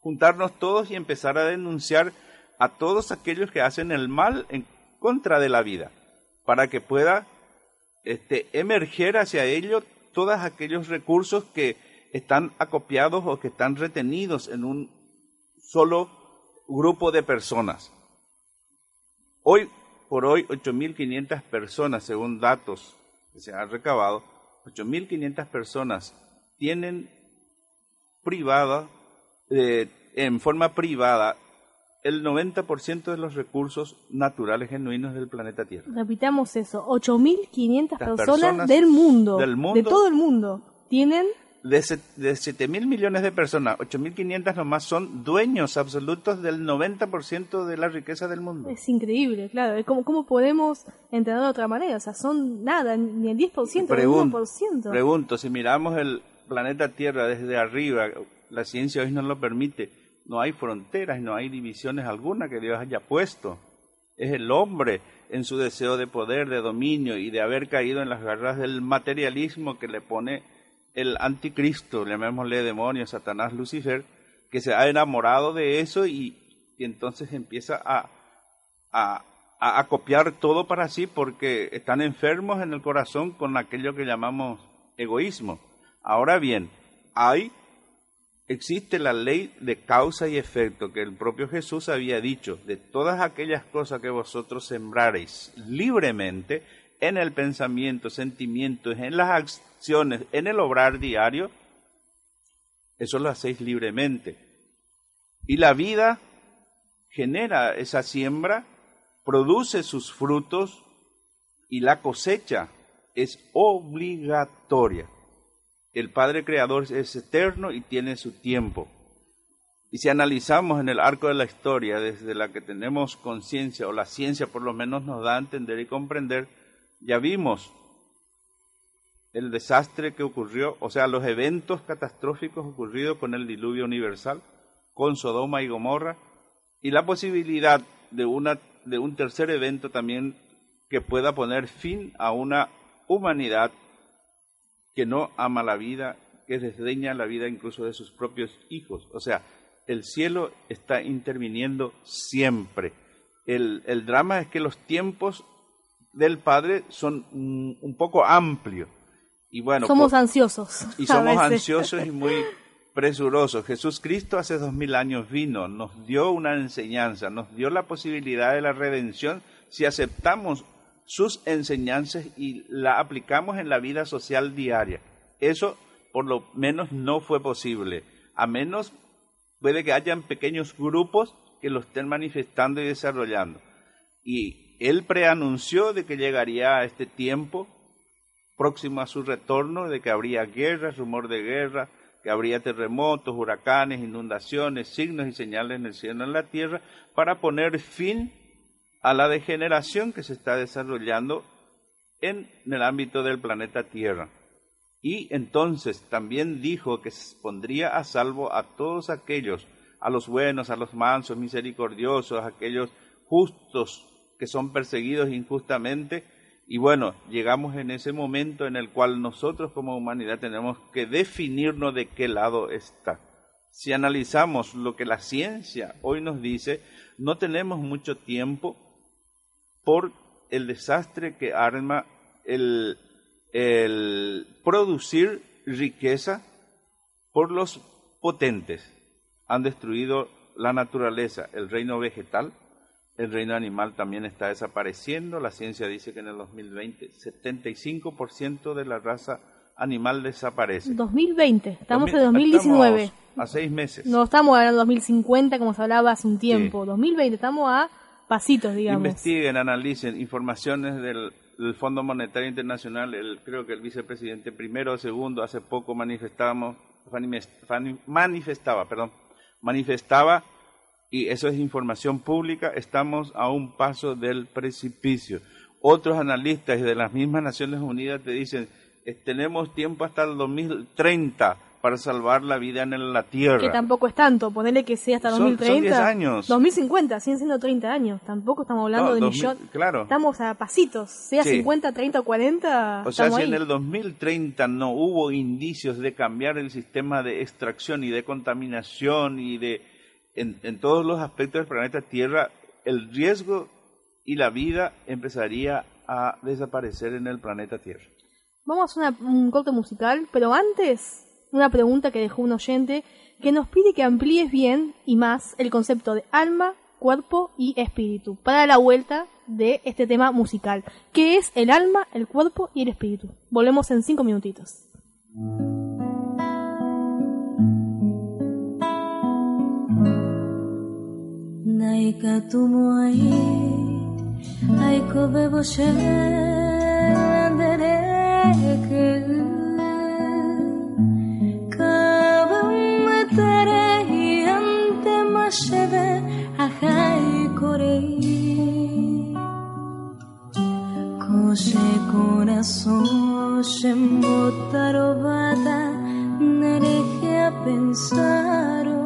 juntarnos todos y empezar a denunciar a todos aquellos que hacen el mal en contra de la vida, para que pueda este, emerger hacia ello todos aquellos recursos que están acopiados o que están retenidos en un solo grupo de personas. Hoy por hoy, 8.500 personas, según datos que se han recabado, 8.500 personas tienen privada eh, en forma privada el 90% de los recursos naturales genuinos del planeta Tierra. Repitamos eso, 8.500 personas, personas del mundo, del mundo, de todo el mundo, tienen... De, de 7 mil millones de personas, 8.500 nomás son dueños absolutos del 90% de la riqueza del mundo. Es increíble, claro. ¿Cómo, ¿Cómo podemos entender de otra manera? O sea, son nada, ni el 10%, Pregunto, el 1%. Pregunto, si miramos el planeta Tierra desde arriba, la ciencia hoy nos lo permite, no hay fronteras, no hay divisiones alguna que Dios haya puesto. Es el hombre en su deseo de poder, de dominio y de haber caído en las garras del materialismo que le pone el anticristo, llamémosle demonio, Satanás, Lucifer, que se ha enamorado de eso y, entonces empieza a, a, a copiar todo para sí porque están enfermos en el corazón con aquello que llamamos egoísmo. Ahora bien, hay existe la ley de causa y efecto que el propio Jesús había dicho, de todas aquellas cosas que vosotros sembrareis libremente en el pensamiento, sentimientos, en las acciones, en el obrar diario, eso lo hacéis libremente. Y la vida genera esa siembra, produce sus frutos y la cosecha es obligatoria el Padre Creador es eterno y tiene su tiempo. Y si analizamos en el arco de la historia, desde la que tenemos conciencia, o la ciencia por lo menos nos da a entender y comprender, ya vimos el desastre que ocurrió, o sea, los eventos catastróficos ocurridos con el diluvio universal, con Sodoma y Gomorra, y la posibilidad de, una, de un tercer evento también que pueda poner fin a una humanidad que no ama la vida, que desdeña la vida incluso de sus propios hijos. O sea, el cielo está interviniendo siempre. El, el drama es que los tiempos del Padre son un, poco amplios. Y bueno, somos ansiosos. Y somos ansiosos y muy presurosos. Jesús Cristo hace dos mil años vino, nos dio una enseñanza, nos dio la posibilidad de la redención si aceptamos sus enseñanzas y la aplicamos en la vida social diaria. Eso por lo menos no fue posible. A menos puede que hayan pequeños grupos que lo estén manifestando y desarrollando. Y él preanunció de que llegaría a este tiempo próximo a su retorno, de que habría guerra, rumor de guerra, que habría terremotos, huracanes, inundaciones, signos y señales en el cielo y en la tierra, para poner fin a la degeneración que se está desarrollando en el ámbito del planeta Tierra. Y entonces también dijo que pondría a salvo a todos aquellos, a los buenos, a los mansos, misericordiosos, a aquellos justos que son perseguidos injustamente. Y bueno, llegamos en ese momento en el cual nosotros como humanidad tenemos que definirnos de qué lado está. Si analizamos lo que la ciencia hoy nos dice, no tenemos mucho tiempo por el desastre que arma el producir riqueza por los potentes. Han destruido la naturaleza, el reino vegetal, el reino animal también está desapareciendo. La ciencia dice que en el 2020 75% de la raza animal desaparece. 2020, estamos en 2019. Estamos a seis meses. No estamos de 2050 como se hablaba hace un tiempo. 2020, estamos a pasitos, digamos. Investiguen, analicen informaciones del el Fondo Monetario Internacional, el, creo que el vicepresidente primero o segundo, hace poco manifestábamos, manifestaba, perdón, manifestaba, y eso es información pública, estamos a un paso del precipicio. Otros analistas de las mismas Naciones Unidas te dicen, tenemos tiempo hasta el 2030 para salvar la vida en la Tierra. Que tampoco es tanto, ponerle que sea hasta 2030. Son 10 años. 2050, siguen siendo 30 años. Tampoco estamos hablando de millones. Claro. Estamos a pasitos, sea 50, 30 o 40. O sea, si en el 2030 no hubo indicios de cambiar el sistema de extracción y de contaminación y de. En, todos los aspectos del planeta Tierra, el riesgo y la vida empezaría a desaparecer en el planeta Tierra. Vamos a un corte musical, pero antes una pregunta que dejó un oyente que nos pide que amplíes bien y más el concepto de alma, cuerpo y espíritu para la vuelta de este tema musical. ¿Qué es el alma, el cuerpo y el espíritu? Volvemos en cinco minutitos. Sheve ahai corei Koshe corazón se motarovada nereje a pensar Ay guapurando nere sarai ma pashe te Cu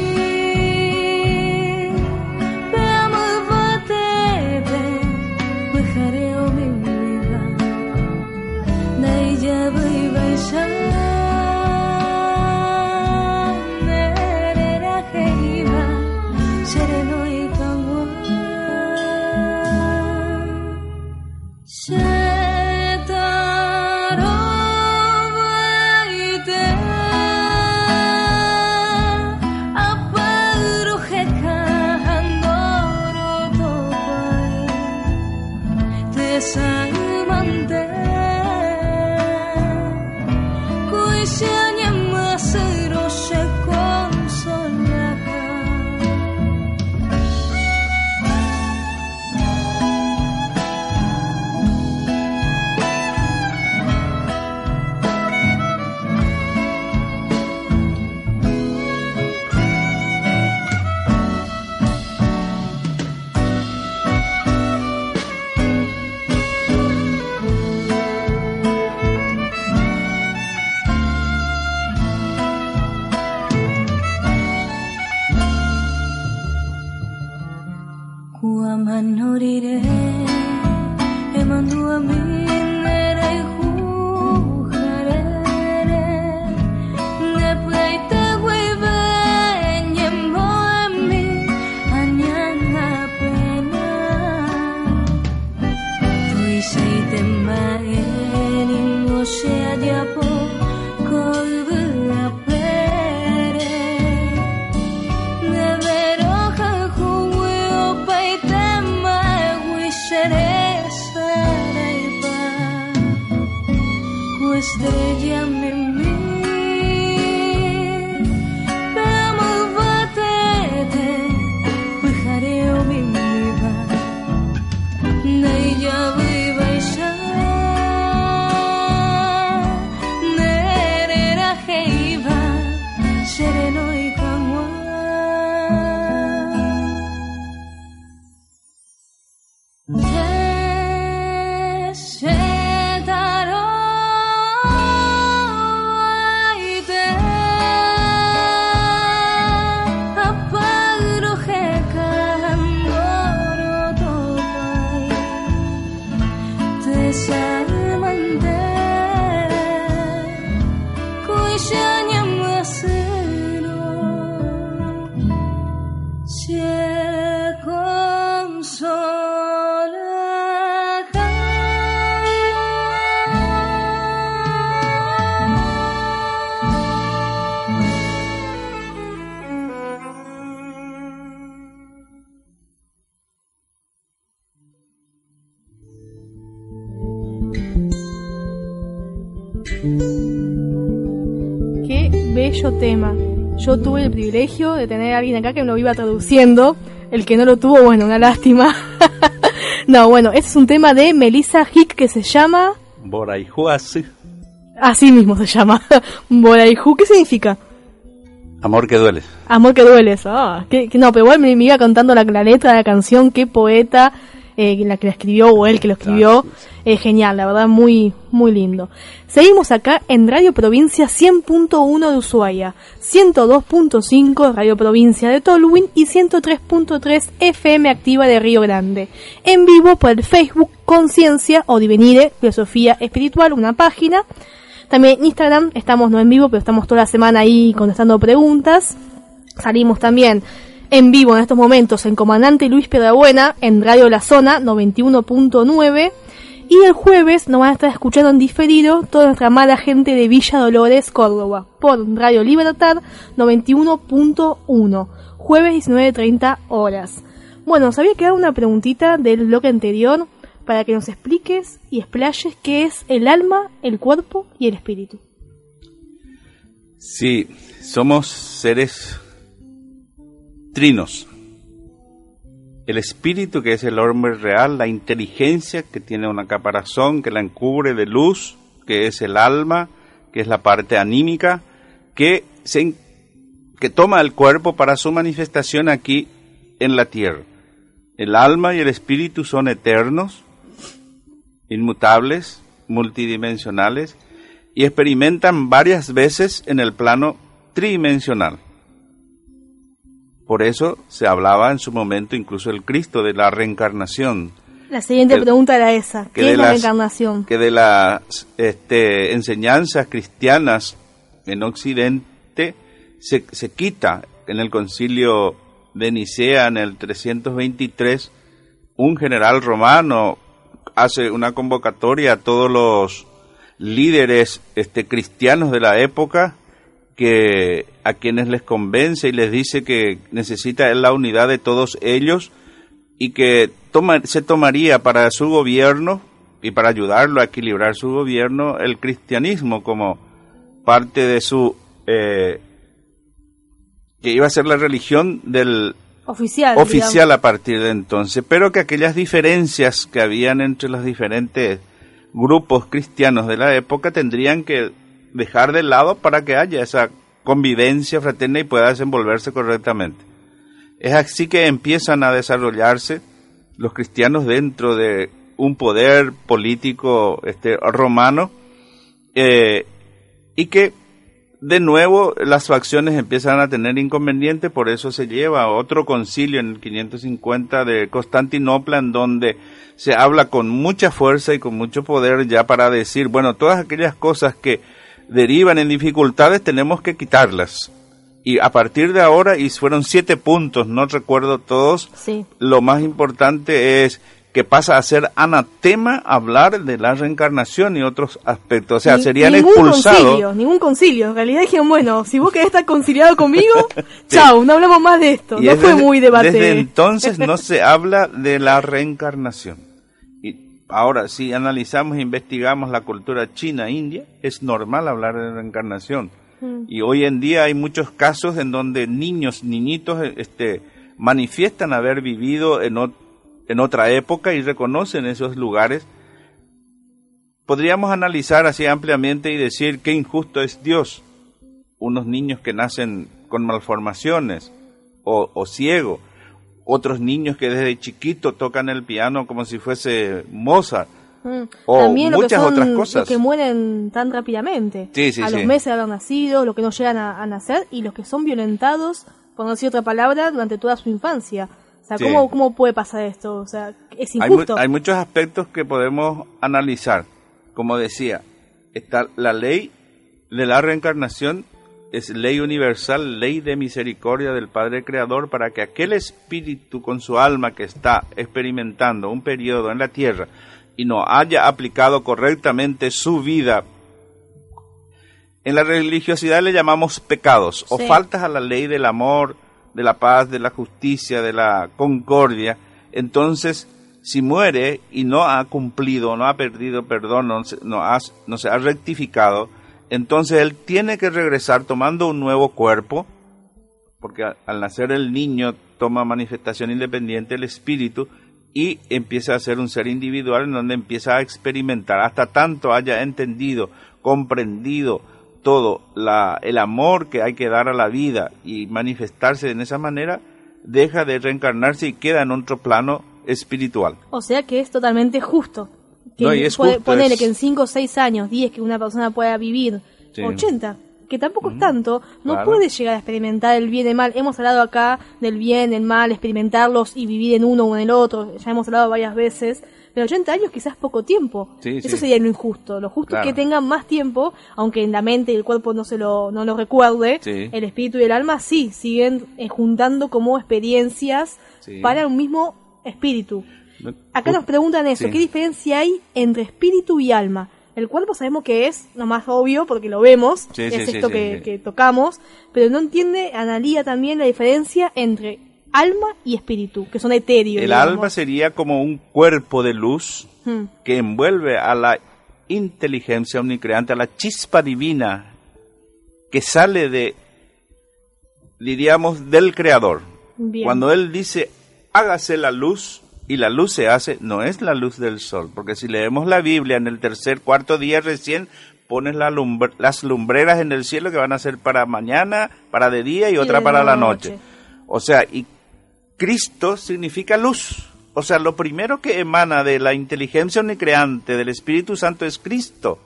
tema. Yo tuve el privilegio de tener a alguien acá que me lo iba traduciendo. El que no lo tuvo, bueno, una lástima. no, bueno, este es un tema de Melissa Hick que se llama... Boraihuasi, Así mismo se llama. Boraihu, ¿qué significa? amor que duele. Amor que. Ah, que, que no, pero igual me, me iba contando la, la letra de la canción, qué poeta, eh, la que la escribió o él que lo escribió. Eh, genial, la verdad, muy, muy lindo. Seguimos acá en Radio Provincia 100.1 de Ushuaia, 102.5 Radio Provincia de Tolwyn y 103.3 FM Activa de Río Grande. En vivo por el Facebook Conciencia o Divenire, Filosofía Espiritual, una página. También en Instagram estamos no en vivo, pero estamos toda la semana ahí contestando preguntas. Salimos también en vivo en estos momentos en Comandante Luis Piedrabuena en Radio La Zona 91.9 y el jueves nos van a estar escuchando en diferido toda nuestra mala gente de Villa Dolores, Córdoba por Radio Libertad 91.1 jueves 19.30 horas. Bueno, nos había quedado una preguntita del bloque anterior para que nos expliques y explayes qué es el alma, el cuerpo y el espíritu. Sí, somos seres trinos. El espíritu, que es el hombre real, la inteligencia, que tiene una caparazón que la encubre de luz, que es el alma, que es la parte anímica, que, se, que toma el cuerpo para su manifestación aquí en la tierra. El alma y el espíritu son eternos, inmutables, multidimensionales, y experimentan varias veces en el plano tridimensional. Por eso se hablaba en su momento incluso el Cristo de la reencarnación, La siguiente Que- pregunta era esa. ¿Qué de es la las- reencarnación? que de las este, enseñanzas cristianas en Occidente se, se quita en el concilio de Nicea en el 323, un general romano hace una convocatoria a todos los líderes este, cristianos de la época que a quienes les convence y les dice que necesita la unidad de todos ellos y que toma- se tomaría para su gobierno y para ayudarlo a equilibrar su gobierno el cristianismo como parte de su eh, que iba a ser la religión del Oficial. oficial a partir de entonces, pero que aquellas diferencias que habían entre los diferentes grupos cristianos de la época tendrían que dejar de lado para que haya esa convivencia fraterna y pueda desenvolverse correctamente. Es así que empiezan a desarrollarse los cristianos dentro de un poder político este, romano eh, y que de nuevo las facciones empiezan a tener inconvenientes, por eso se lleva otro concilio en el 550 de Constantinopla, en donde se habla con mucha fuerza y con mucho poder ya para decir, bueno, todas aquellas cosas que derivan en dificultades tenemos que quitarlas. Y a partir de ahora, y fueron siete puntos, no recuerdo todos, Sí. lo más importante es que pasa a ser anatema hablar de la reencarnación y otros aspectos. O sea, Ni- serían ningún expulsados. concilio, ningún concilio. En realidad dijeron, bueno, si vos querés estar conciliado conmigo, chao, no hablamos más de esto. Y no fue muy debate. Desde entonces no se habla de la reencarnación. Ahora, si analizamos e investigamos la cultura china, india, es normal hablar de reencarnación. Y hoy en día hay muchos casos en donde niños, niñitos, este, manifiestan haber vivido en, ot- en otra época y reconocen esos lugares. Podríamos analizar así ampliamente y decir qué injusto es Dios. Unos niños que nacen con malformaciones o, o ciego, otros niños que desde chiquito tocan el piano como si fuese Mozart. Mm. O También lo que muchas son otras los cosas. que mueren tan rápidamente. Sí, sí, a los meses de haber nacido, los que no llegan a, a nacer y los que son violentados, por no decir otra palabra, durante toda su infancia. O sea. ¿cómo, ¿cómo puede pasar esto? O sea, es Hay, injusto. hay muchos aspectos que podemos analizar. Como decía, está la ley de la reencarnación es ley universal, ley de misericordia del Padre Creador para que aquel espíritu con su alma que está experimentando un periodo en la tierra y no haya aplicado correctamente su vida en la religiosidad le llamamos pecados o faltas a la ley del amor, de la paz, de la justicia, de la concordia. Entonces, si muere y no ha cumplido, no ha perdido perdón, no no ha- no se ha rectificado, entonces él tiene que regresar tomando un nuevo cuerpo, porque al nacer el niño toma manifestación independiente el espíritu y empieza a ser un ser individual en donde empieza a experimentar hasta tanto haya entendido, comprendido todo el amor que hay que dar a la vida y manifestarse en esa manera, deja de reencarnarse y queda en otro plano espiritual. O sea que es totalmente justo. Que No, y es puede- justo, ponele es- que en 5 o 6 años, 10 que una persona pueda vivir, Sí. 80, que tampoco es tanto, no claro. puede llegar a experimentar el bien y el mal. Hemos hablado acá del bien, el mal, experimentarlos y vivir en uno o en el otro, ya hemos hablado varias veces. Pero 80 años quizás poco tiempo. Sí, Eso sí. sería lo injusto. Lo justo es que tengan más tiempo, aunque en la mente y el cuerpo no se lo, no lo recuerde. El espíritu y el alma sí, siguen eh, juntando como experiencias para un mismo espíritu. Acá nos preguntan eso, Sí. ¿qué diferencia hay entre espíritu y alma? El cuerpo sabemos que es lo más obvio porque lo vemos, Sí, es sí, esto que, tocamos, pero no entiende, analía también la diferencia entre alma y espíritu, que son etéreos. El digamos. alma sería como un cuerpo de luz Hmm. que envuelve a la inteligencia omnicreante, a la chispa divina que sale de, diríamos, del Creador. Bien. Cuando Él dice, hágase la luz, y la luz se hace, no es la luz del sol, porque si leemos la Biblia en el tercer, cuarto día recién, pones la lumbre- las lumbreras en el cielo que van a ser para mañana, para de día y otra para la noche. noche. O sea, y Cristo significa luz. O sea, lo primero que emana de la inteligencia omnicreante del Espíritu Santo es Cristo.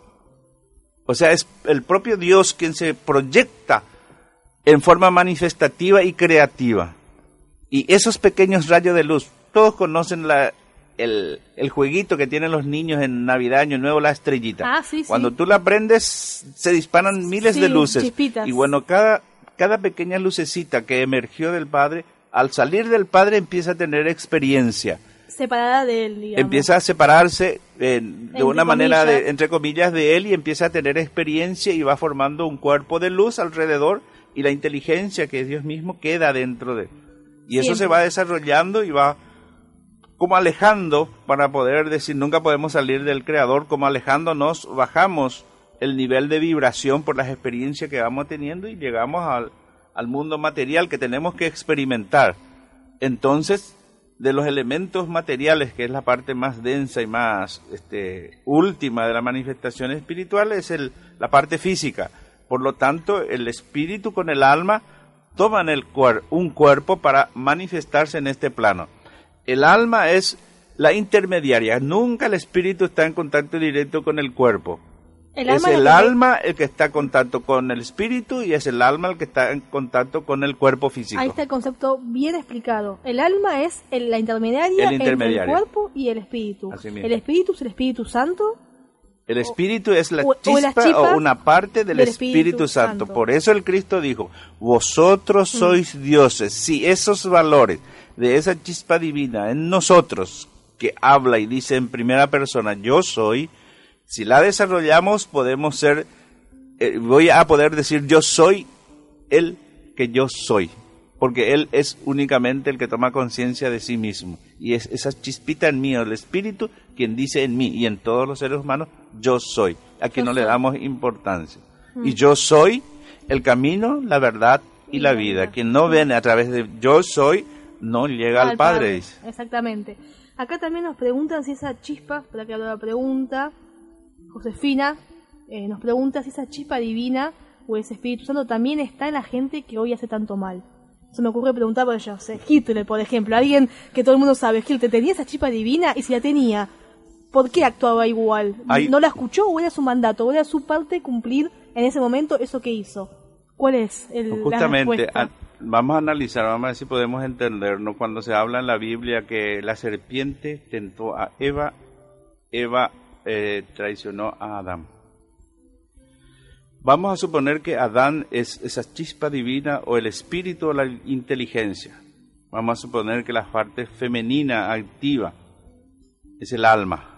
O sea, es el propio Dios quien se proyecta en forma manifestativa y creativa. Y esos pequeños rayos de luz, todos conocen la, el, el jueguito que tienen los niños en Navidad, Año Nuevo, la estrellita. Ah, sí, sí. Cuando tú la prendes, se disparan miles Sí, de luces. chispitas. Y bueno, cada, cada pequeña lucecita que emergió del Padre, al salir del Padre empieza a tener experiencia. Separada de él, digamos. Empieza a separarse eh, de Entre una manera, de, entre comillas, de él y empieza a tener experiencia y va formando un cuerpo de luz alrededor y la inteligencia que es Dios mismo queda dentro de él. Y eso se va desarrollando y va como alejando para poder decir nunca podemos salir del creador, como alejándonos bajamos el nivel de vibración por las experiencias que vamos teniendo y llegamos al, al mundo material que tenemos que experimentar. Entonces, de los elementos materiales, que es la parte más densa y más este, última de la manifestación espiritual, es el, la parte física. Por lo tanto, el espíritu con el alma toman el cuer- un cuerpo para manifestarse en este plano. El alma es la intermediaria. Nunca el espíritu está en contacto directo con el cuerpo. El es el alma el que está en contacto con el espíritu y es el alma el que está en contacto con el cuerpo físico. Ahí está el concepto bien explicado. El alma es el- la intermediaria, El entre el cuerpo y el espíritu. El espíritu es el Espíritu Santo. El espíritu es la o- chispa o, una parte del, del Espíritu, Espíritu Santo. Santo. Por eso el Cristo dijo, vosotros Mm. sois dioses. Si esos valores de esa chispa divina en nosotros, que habla y dice en primera persona, yo soy, si la desarrollamos podemos ser, eh, voy a poder decir, yo soy el que yo soy. porque Él es únicamente el que toma conciencia de sí mismo. Y es esa chispita en mí, el Espíritu, quien dice en mí y en todos los seres humanos, yo soy, a quien no le damos importancia. Y yo soy el camino, la verdad y la vida. Quien no viene a través de yo soy, no llega al, Padre. Exactamente. Acá también nos preguntan si esa chispa, para que la pregunta, Josefina eh, nos pregunta si esa chispa divina o ese Espíritu Santo también está en la gente que hoy hace tanto mal. Se me ocurre preguntar por yo sé, Hitler, por ejemplo, alguien que todo el mundo sabe, Hitler, ¿tenía esa chispa divina? Y si la tenía, ¿por qué actuaba igual? Hay- ¿No la escuchó o era su mandato? ¿O era su parte cumplir en ese momento eso que hizo? ¿Cuál es el, la Justamente, respuesta? Vamos a analizar, vamos a ver si podemos entendernos cuando se habla en la Biblia que la serpiente tentó a Eva, Eva eh, traicionó a Adán. Vamos a suponer que Adán es esa chispa divina o el espíritu o la inteligencia. Vamos a suponer que la parte femenina activa es el alma.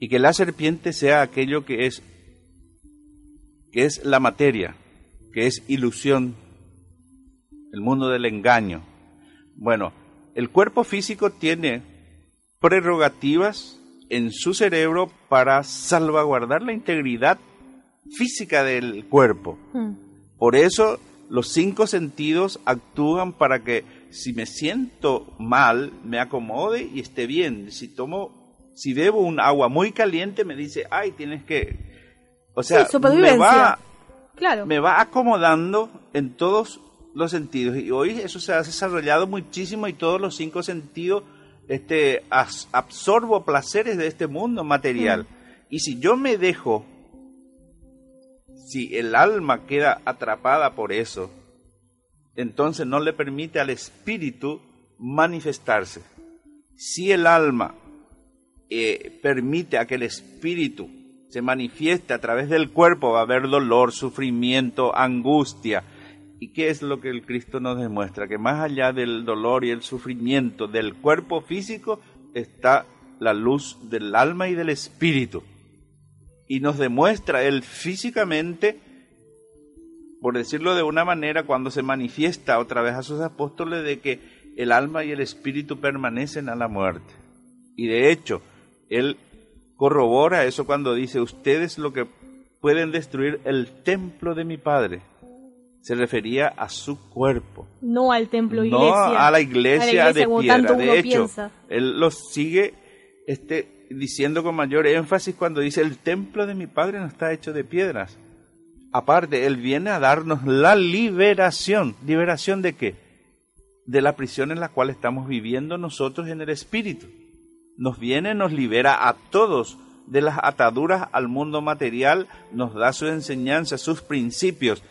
Y que la serpiente sea aquello que es que es la materia, que es ilusión, el mundo del engaño. Bueno, el cuerpo físico tiene prerrogativas en su cerebro para salvaguardar la integridad física del cuerpo. Hmm. Por eso los cinco sentidos actúan para que si me siento mal, me acomode y esté bien. Si tomo, si bebo un agua muy caliente, me dice, ay, tienes que... O sea, Sí, me va, Claro. me va acomodando en todos los sentidos. Y hoy eso se ha desarrollado muchísimo y todos los cinco sentidos este, as- absorbo placeres de este mundo material. Y si yo me dejo, si el alma queda atrapada por eso, entonces no le permite al espíritu manifestarse. Si el alma eh, permite a que el espíritu se manifieste a través del cuerpo, va a haber dolor, sufrimiento, angustia. ¿Y qué es lo que el Cristo nos demuestra? Que más allá del dolor y el sufrimiento del cuerpo físico está la luz del alma y del espíritu. Y nos demuestra él físicamente, por decirlo de una manera, cuando se manifiesta otra vez a sus apóstoles de que el alma y el espíritu permanecen a la muerte. Y de hecho, él corrobora eso cuando dice, ustedes lo que pueden destruir el templo de mi Padre. Se refería a su cuerpo, No al templo no iglesia. a la iglesia, de piedra. De hecho, piensa. él los sigue este, diciendo con mayor énfasis cuando dice, el templo de mi Padre no está hecho de piedras. Aparte, Él viene a darnos la liberación. ¿Liberación de qué? De la prisión en la cual estamos viviendo nosotros en el Espíritu. Nos viene, nos libera a todos de las ataduras al mundo material, nos da su enseñanza, sus principios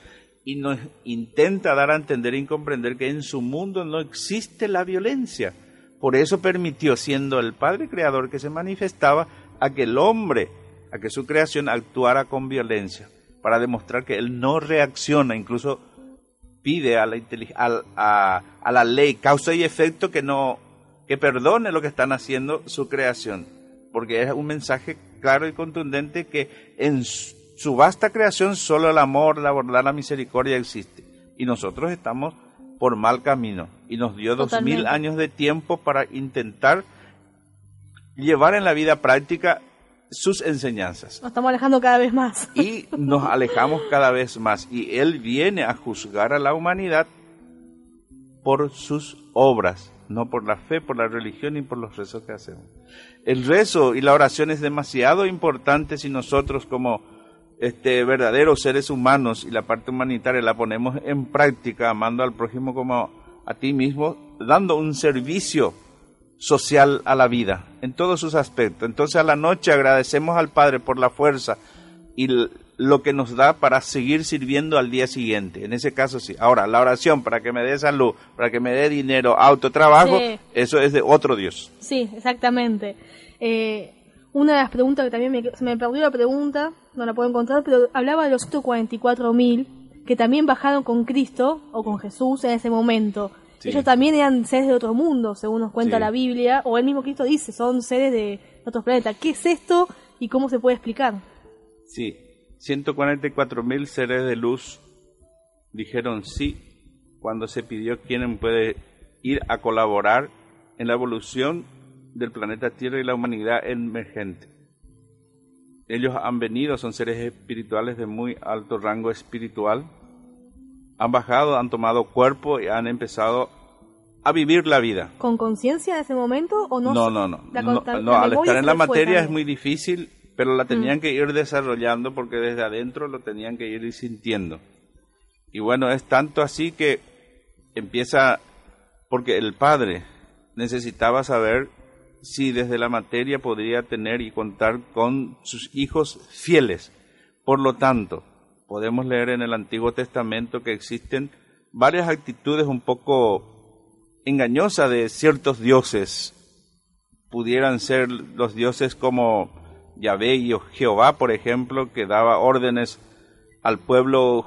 y nos intenta dar a entender y comprender que en su mundo no existe la violencia. Por eso permitió, siendo el Padre Creador que se manifestaba, a que el hombre, a que su creación actuara con violencia, para demostrar que él no reacciona, incluso pide a la, a la ley, causa y efecto que no que perdone lo que están haciendo su creación, porque es un mensaje claro y contundente que en su su vasta creación solo el amor, la bondad, la misericordia existe, y nosotros estamos por mal camino, y nos dio dos mil años de tiempo para intentar llevar en la vida práctica sus enseñanzas Nos estamos alejando cada vez más. y nos alejamos cada vez más. Y Él viene a juzgar a la humanidad por sus obras, no por la fe, por la religión y por los rezos que hacemos. El rezo y la oración es demasiado importante si nosotros como este, verdaderos seres humanos y la parte humanitaria la ponemos en práctica, amando al prójimo como a ti mismo, dando un servicio social a la vida, en todos sus aspectos. Entonces a la noche agradecemos al Padre por la fuerza y lo que nos da para seguir sirviendo al día siguiente. En ese caso sí. Ahora, la oración para que me dé salud, para que me dé dinero, auto, trabajo, Sí. eso es de otro Dios. Sí, exactamente. Eh, una de las preguntas que también me, se me perdió la pregunta, no la puedo encontrar, pero hablaba de los 144.000 que también bajaron con Cristo o con Jesús en ese momento. Sí. Ellos también eran seres de otro mundo, según nos cuenta Sí. la Biblia, o el mismo Cristo dice, son seres de otros planetas. ¿Qué es esto y cómo se puede explicar? Sí, 144 mil seres de luz dijeron sí cuando se pidió quién puede ir a colaborar en la evolución del planeta Tierra y la humanidad emergente. Ellos han venido, son seres espirituales de muy alto rango espiritual, han bajado, han tomado cuerpo y han empezado a vivir la vida. ¿Con conciencia en ese momento o no? No, no, no. La No, no, la al estar en la materia es muy difícil, pero la tenían Mm. que ir desarrollando porque desde adentro lo tenían que ir sintiendo. Y bueno, es tanto así que empieza, porque el padre necesitaba saber si desde la materia podría tener y contar con sus hijos fieles. Por lo tanto, podemos leer en el Antiguo Testamento que existen varias actitudes un poco engañosas de ciertos dioses. Pudieran ser los dioses como Yahvé y Jehová, por ejemplo, que daba órdenes al pueblo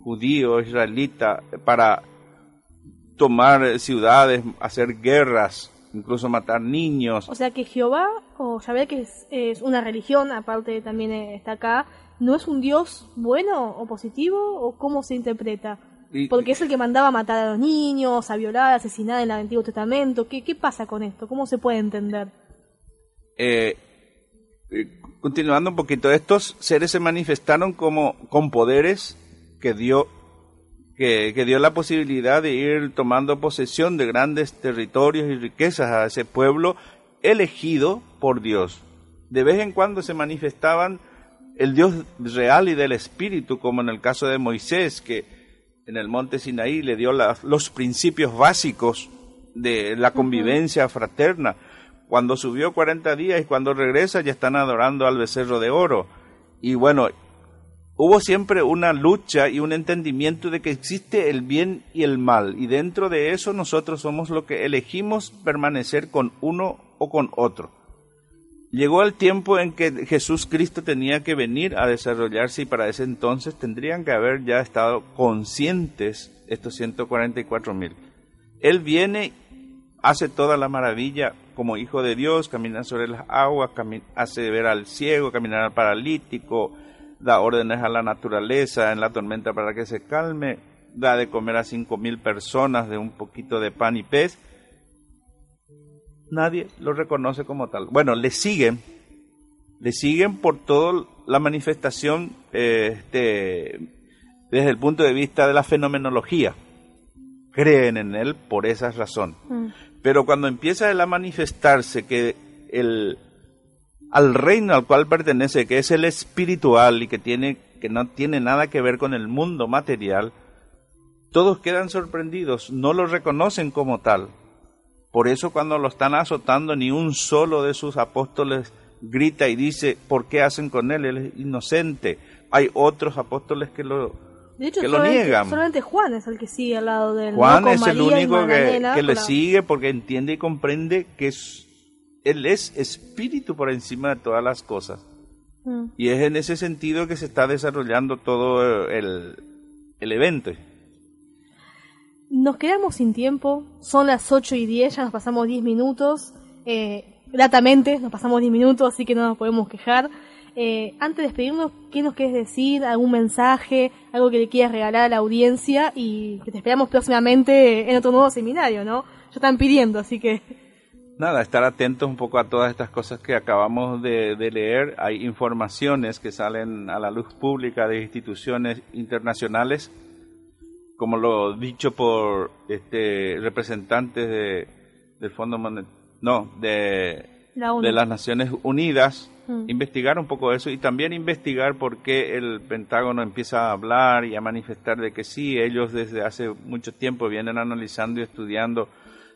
judío, israelita, para tomar ciudades, hacer guerras, incluso matar niños. O sea que Jehová, o Yahvé, que es, es una religión, aparte también eh, está acá, ¿no es un Dios bueno o positivo? ¿O cómo se interpreta? Porque es el que mandaba a matar a los niños, a violar, a asesinar en el Antiguo Testamento. ¿Qué, qué pasa con esto? ¿Cómo se puede entender? Eh, eh, continuando un poquito, estos seres se manifestaron como con poderes que dio que, que dio la posibilidad de ir tomando posesión de grandes territorios y riquezas a ese pueblo elegido por Dios. De vez en cuando se manifestaban el Dios real y del Espíritu, como en el caso de Moisés, que en el monte Sinaí le dio la- los principios básicos de la convivencia fraterna. Cuando subió 40 días y cuando regresa ya están adorando al becerro de oro. Y bueno, hubo siempre una lucha y un entendimiento de que existe el bien y el mal. Y dentro de eso nosotros somos lo que elegimos permanecer con uno o con otro. Llegó el tiempo en que Jesús Cristo tenía que venir a desarrollarse y para ese entonces tendrían que haber ya estado conscientes estos 144 mil. Él viene, hace toda la maravilla como hijo de Dios, camina sobre las aguas, hace ver al ciego, caminar al paralítico, da órdenes a la naturaleza en la tormenta para que se calme, da de comer a cinco mil personas de un poquito de pan y pez. Nadie lo reconoce como tal. Bueno, le siguen, le siguen por toda la manifestación eh, este, desde el punto de vista de la fenomenología. Creen en él por esa razón. Mm. Pero cuando empieza él a manifestarse que el al reino al cual pertenece, que es el espiritual y que tiene que no tiene nada que ver con el mundo material, todos quedan sorprendidos, no lo reconocen como tal. Por eso cuando lo están azotando ni un solo de sus apóstoles grita y dice, ¿por qué hacen con él? Él es inocente. Hay otros apóstoles que lo, De hecho, que lo niegan. solamente Juan es el que sigue al lado del Juan ¿no? Es el María y único que, que le sigue porque entiende y comprende que es- Él es espíritu por encima de todas las cosas. Mm. Y es en ese sentido que se está desarrollando todo eh, el, el evento. Nos quedamos sin tiempo, son las 8 y 10, ya nos pasamos 10 minutos, eh, gratamente nos pasamos 10 minutos, así que no nos podemos quejar. Eh, antes de despedirnos, ¿qué nos quieres decir? ¿Algún mensaje? ¿Algo que le quieras regalar a la audiencia? Y que te esperamos próximamente en otro nuevo seminario, ¿no? Ya están pidiendo, así que... Nada, estar atentos un poco a todas estas cosas que acabamos de, de leer. Hay informaciones que salen a la luz pública de instituciones internacionales, como lo dicho por este representantes de, del Fondo Monet- no, de, La de las Naciones Unidas, Mm. investigar un poco eso y también investigar por qué el Pentágono empieza a hablar y a manifestar de que sí, ellos desde hace mucho tiempo vienen analizando y estudiando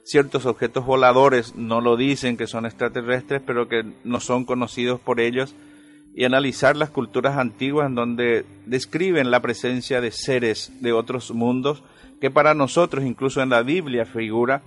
ciertos objetos voladores, no lo dicen que son extraterrestres, pero que no son conocidos por ellos, y analizar las culturas antiguas en donde describen la presencia de seres de otros mundos que para nosotros, incluso en la Biblia figura,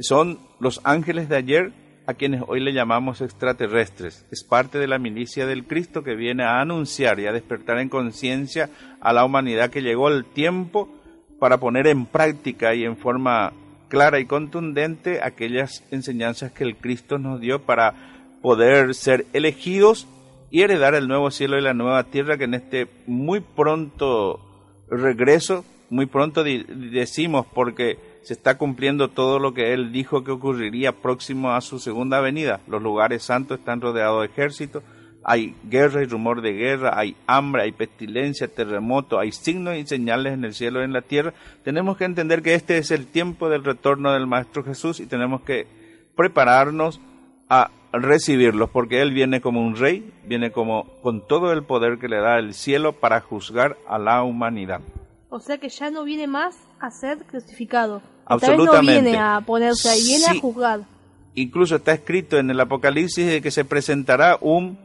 son los ángeles de ayer a quienes hoy le llamamos extraterrestres. Es parte de la milicia del Cristo que viene a anunciar y a despertar en conciencia a la humanidad que llegó el tiempo para poner en práctica y en forma clara y contundente aquellas enseñanzas que el Cristo nos dio para poder ser elegidos y heredar el nuevo cielo y la nueva tierra que en este muy pronto regreso muy pronto decimos porque se está cumpliendo todo lo que él dijo que ocurriría próximo a su segunda venida. Los lugares santos están rodeados de ejércitos, hay guerra y rumor de guerra, hay hambre, hay pestilencia, terremoto, hay signos y señales en el cielo y en la tierra. Tenemos que entender que este es el tiempo del retorno del Maestro Jesús y tenemos que prepararnos a recibirlos, porque Él viene como un rey, viene como con todo el poder que le da el cielo para juzgar a la humanidad. O sea que ya no viene más a ser crucificado. Esta vez no Absolutamente. viene a ponerse ahí, viene Sí. a juzgar. Incluso está escrito en el Apocalipsis de que se presentará un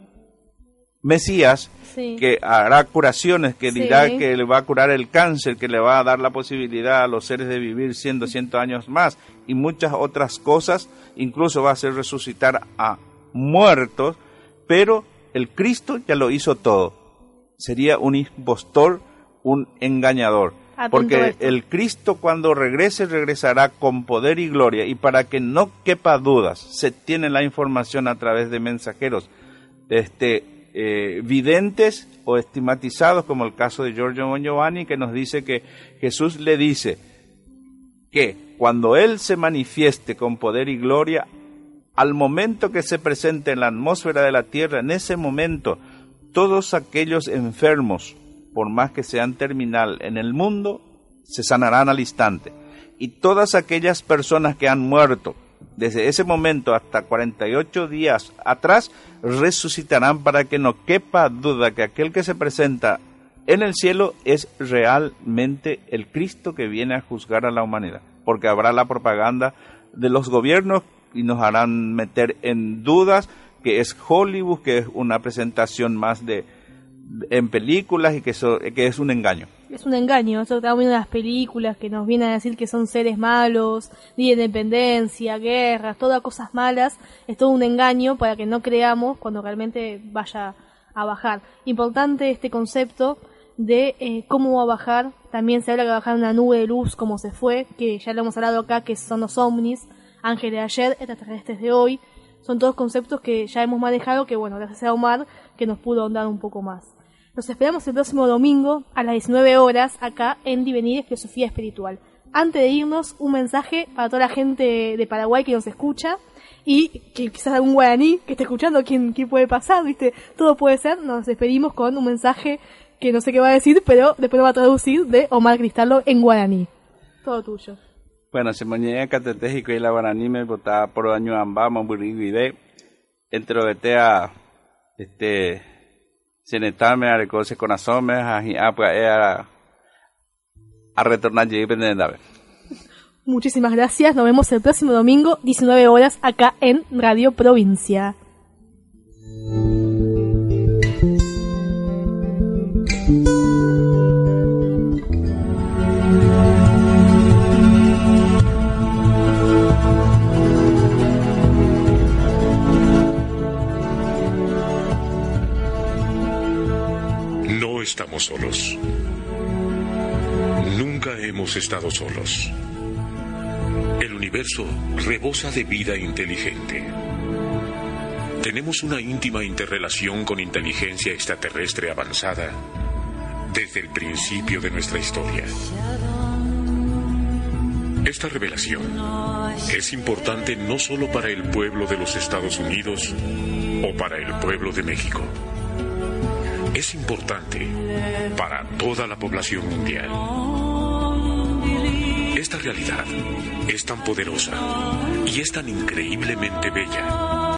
Mesías Sí. que hará curaciones, que Sí. dirá que le va a curar el cáncer, que le va a dar la posibilidad a los seres de vivir 100, 200 años más y muchas otras cosas, incluso va a hacer resucitar a muertos, pero el Cristo ya lo hizo todo. Sería un impostor, un engañador. Atento a Porque el Cristo cuando regrese regresará con poder y gloria y para que no quepa dudas, se tiene la información a través de mensajeros este, eh, videntes o estigmatizados, como el caso de Giorgio Giovanni, que nos dice que Jesús le dice que cuando Él se manifieste con poder y gloria, al momento que se presente en la atmósfera de la tierra, en ese momento, todos aquellos enfermos, por más que sean terminal en el mundo, se sanarán al instante. Y todas aquellas personas que han muerto desde ese momento hasta 48 días atrás, resucitarán para que no quepa duda que aquel que se presenta en el cielo es realmente el Cristo que viene a juzgar a la humanidad, porque habrá la propaganda de los gobiernos y nos harán meter en dudas que es Hollywood, que es una presentación más de en películas y que eso que es un engaño. Es un engaño, eso estamos viendo las películas que nos vienen a decir que son seres malos, de independencia, guerras, todas cosas malas, es todo un engaño para que no creamos cuando realmente vaya a bajar. Importante este concepto de eh, cómo va a bajar, también se habla que va a bajar una nube de luz como se fue, que ya lo hemos hablado acá, que son los ovnis, ángeles de ayer, extraterrestres de hoy, son todos conceptos que ya hemos manejado, que bueno, gracias a Omar, que nos pudo ahondar un poco más. Nos esperamos el próximo domingo a las 19 horas acá en Divenir Filosofía Espiritual. Antes de irnos, un mensaje para toda la gente de Paraguay que nos escucha y que quizás algún guaraní que esté escuchando, ¿quién, quién puede pasar? ¿Viste? Todo puede ser. Nos despedimos con un mensaje que no sé qué va a decir, pero después lo va a traducir de Omar Cristallo en guaraní. Todo tuyo. Bueno, se moñea catetéjico y la guaraní me votaba por año ambamos buriguide. Entrovetea, este, senetame a recoce con asome, a a a retornar. Muchísimas gracias. Nos vemos el próximo domingo, 19 horas, acá en Radio Provincia. Solos. Nunca hemos estado solos. El universo rebosa de vida inteligente. Tenemos una íntima interrelación con inteligencia extraterrestre avanzada desde el principio de nuestra historia. Esta revelación es importante no solo para el pueblo de los Estados Unidos o para el pueblo de México es importante para toda la población mundial. Esta realidad es tan poderosa y es tan increíblemente bella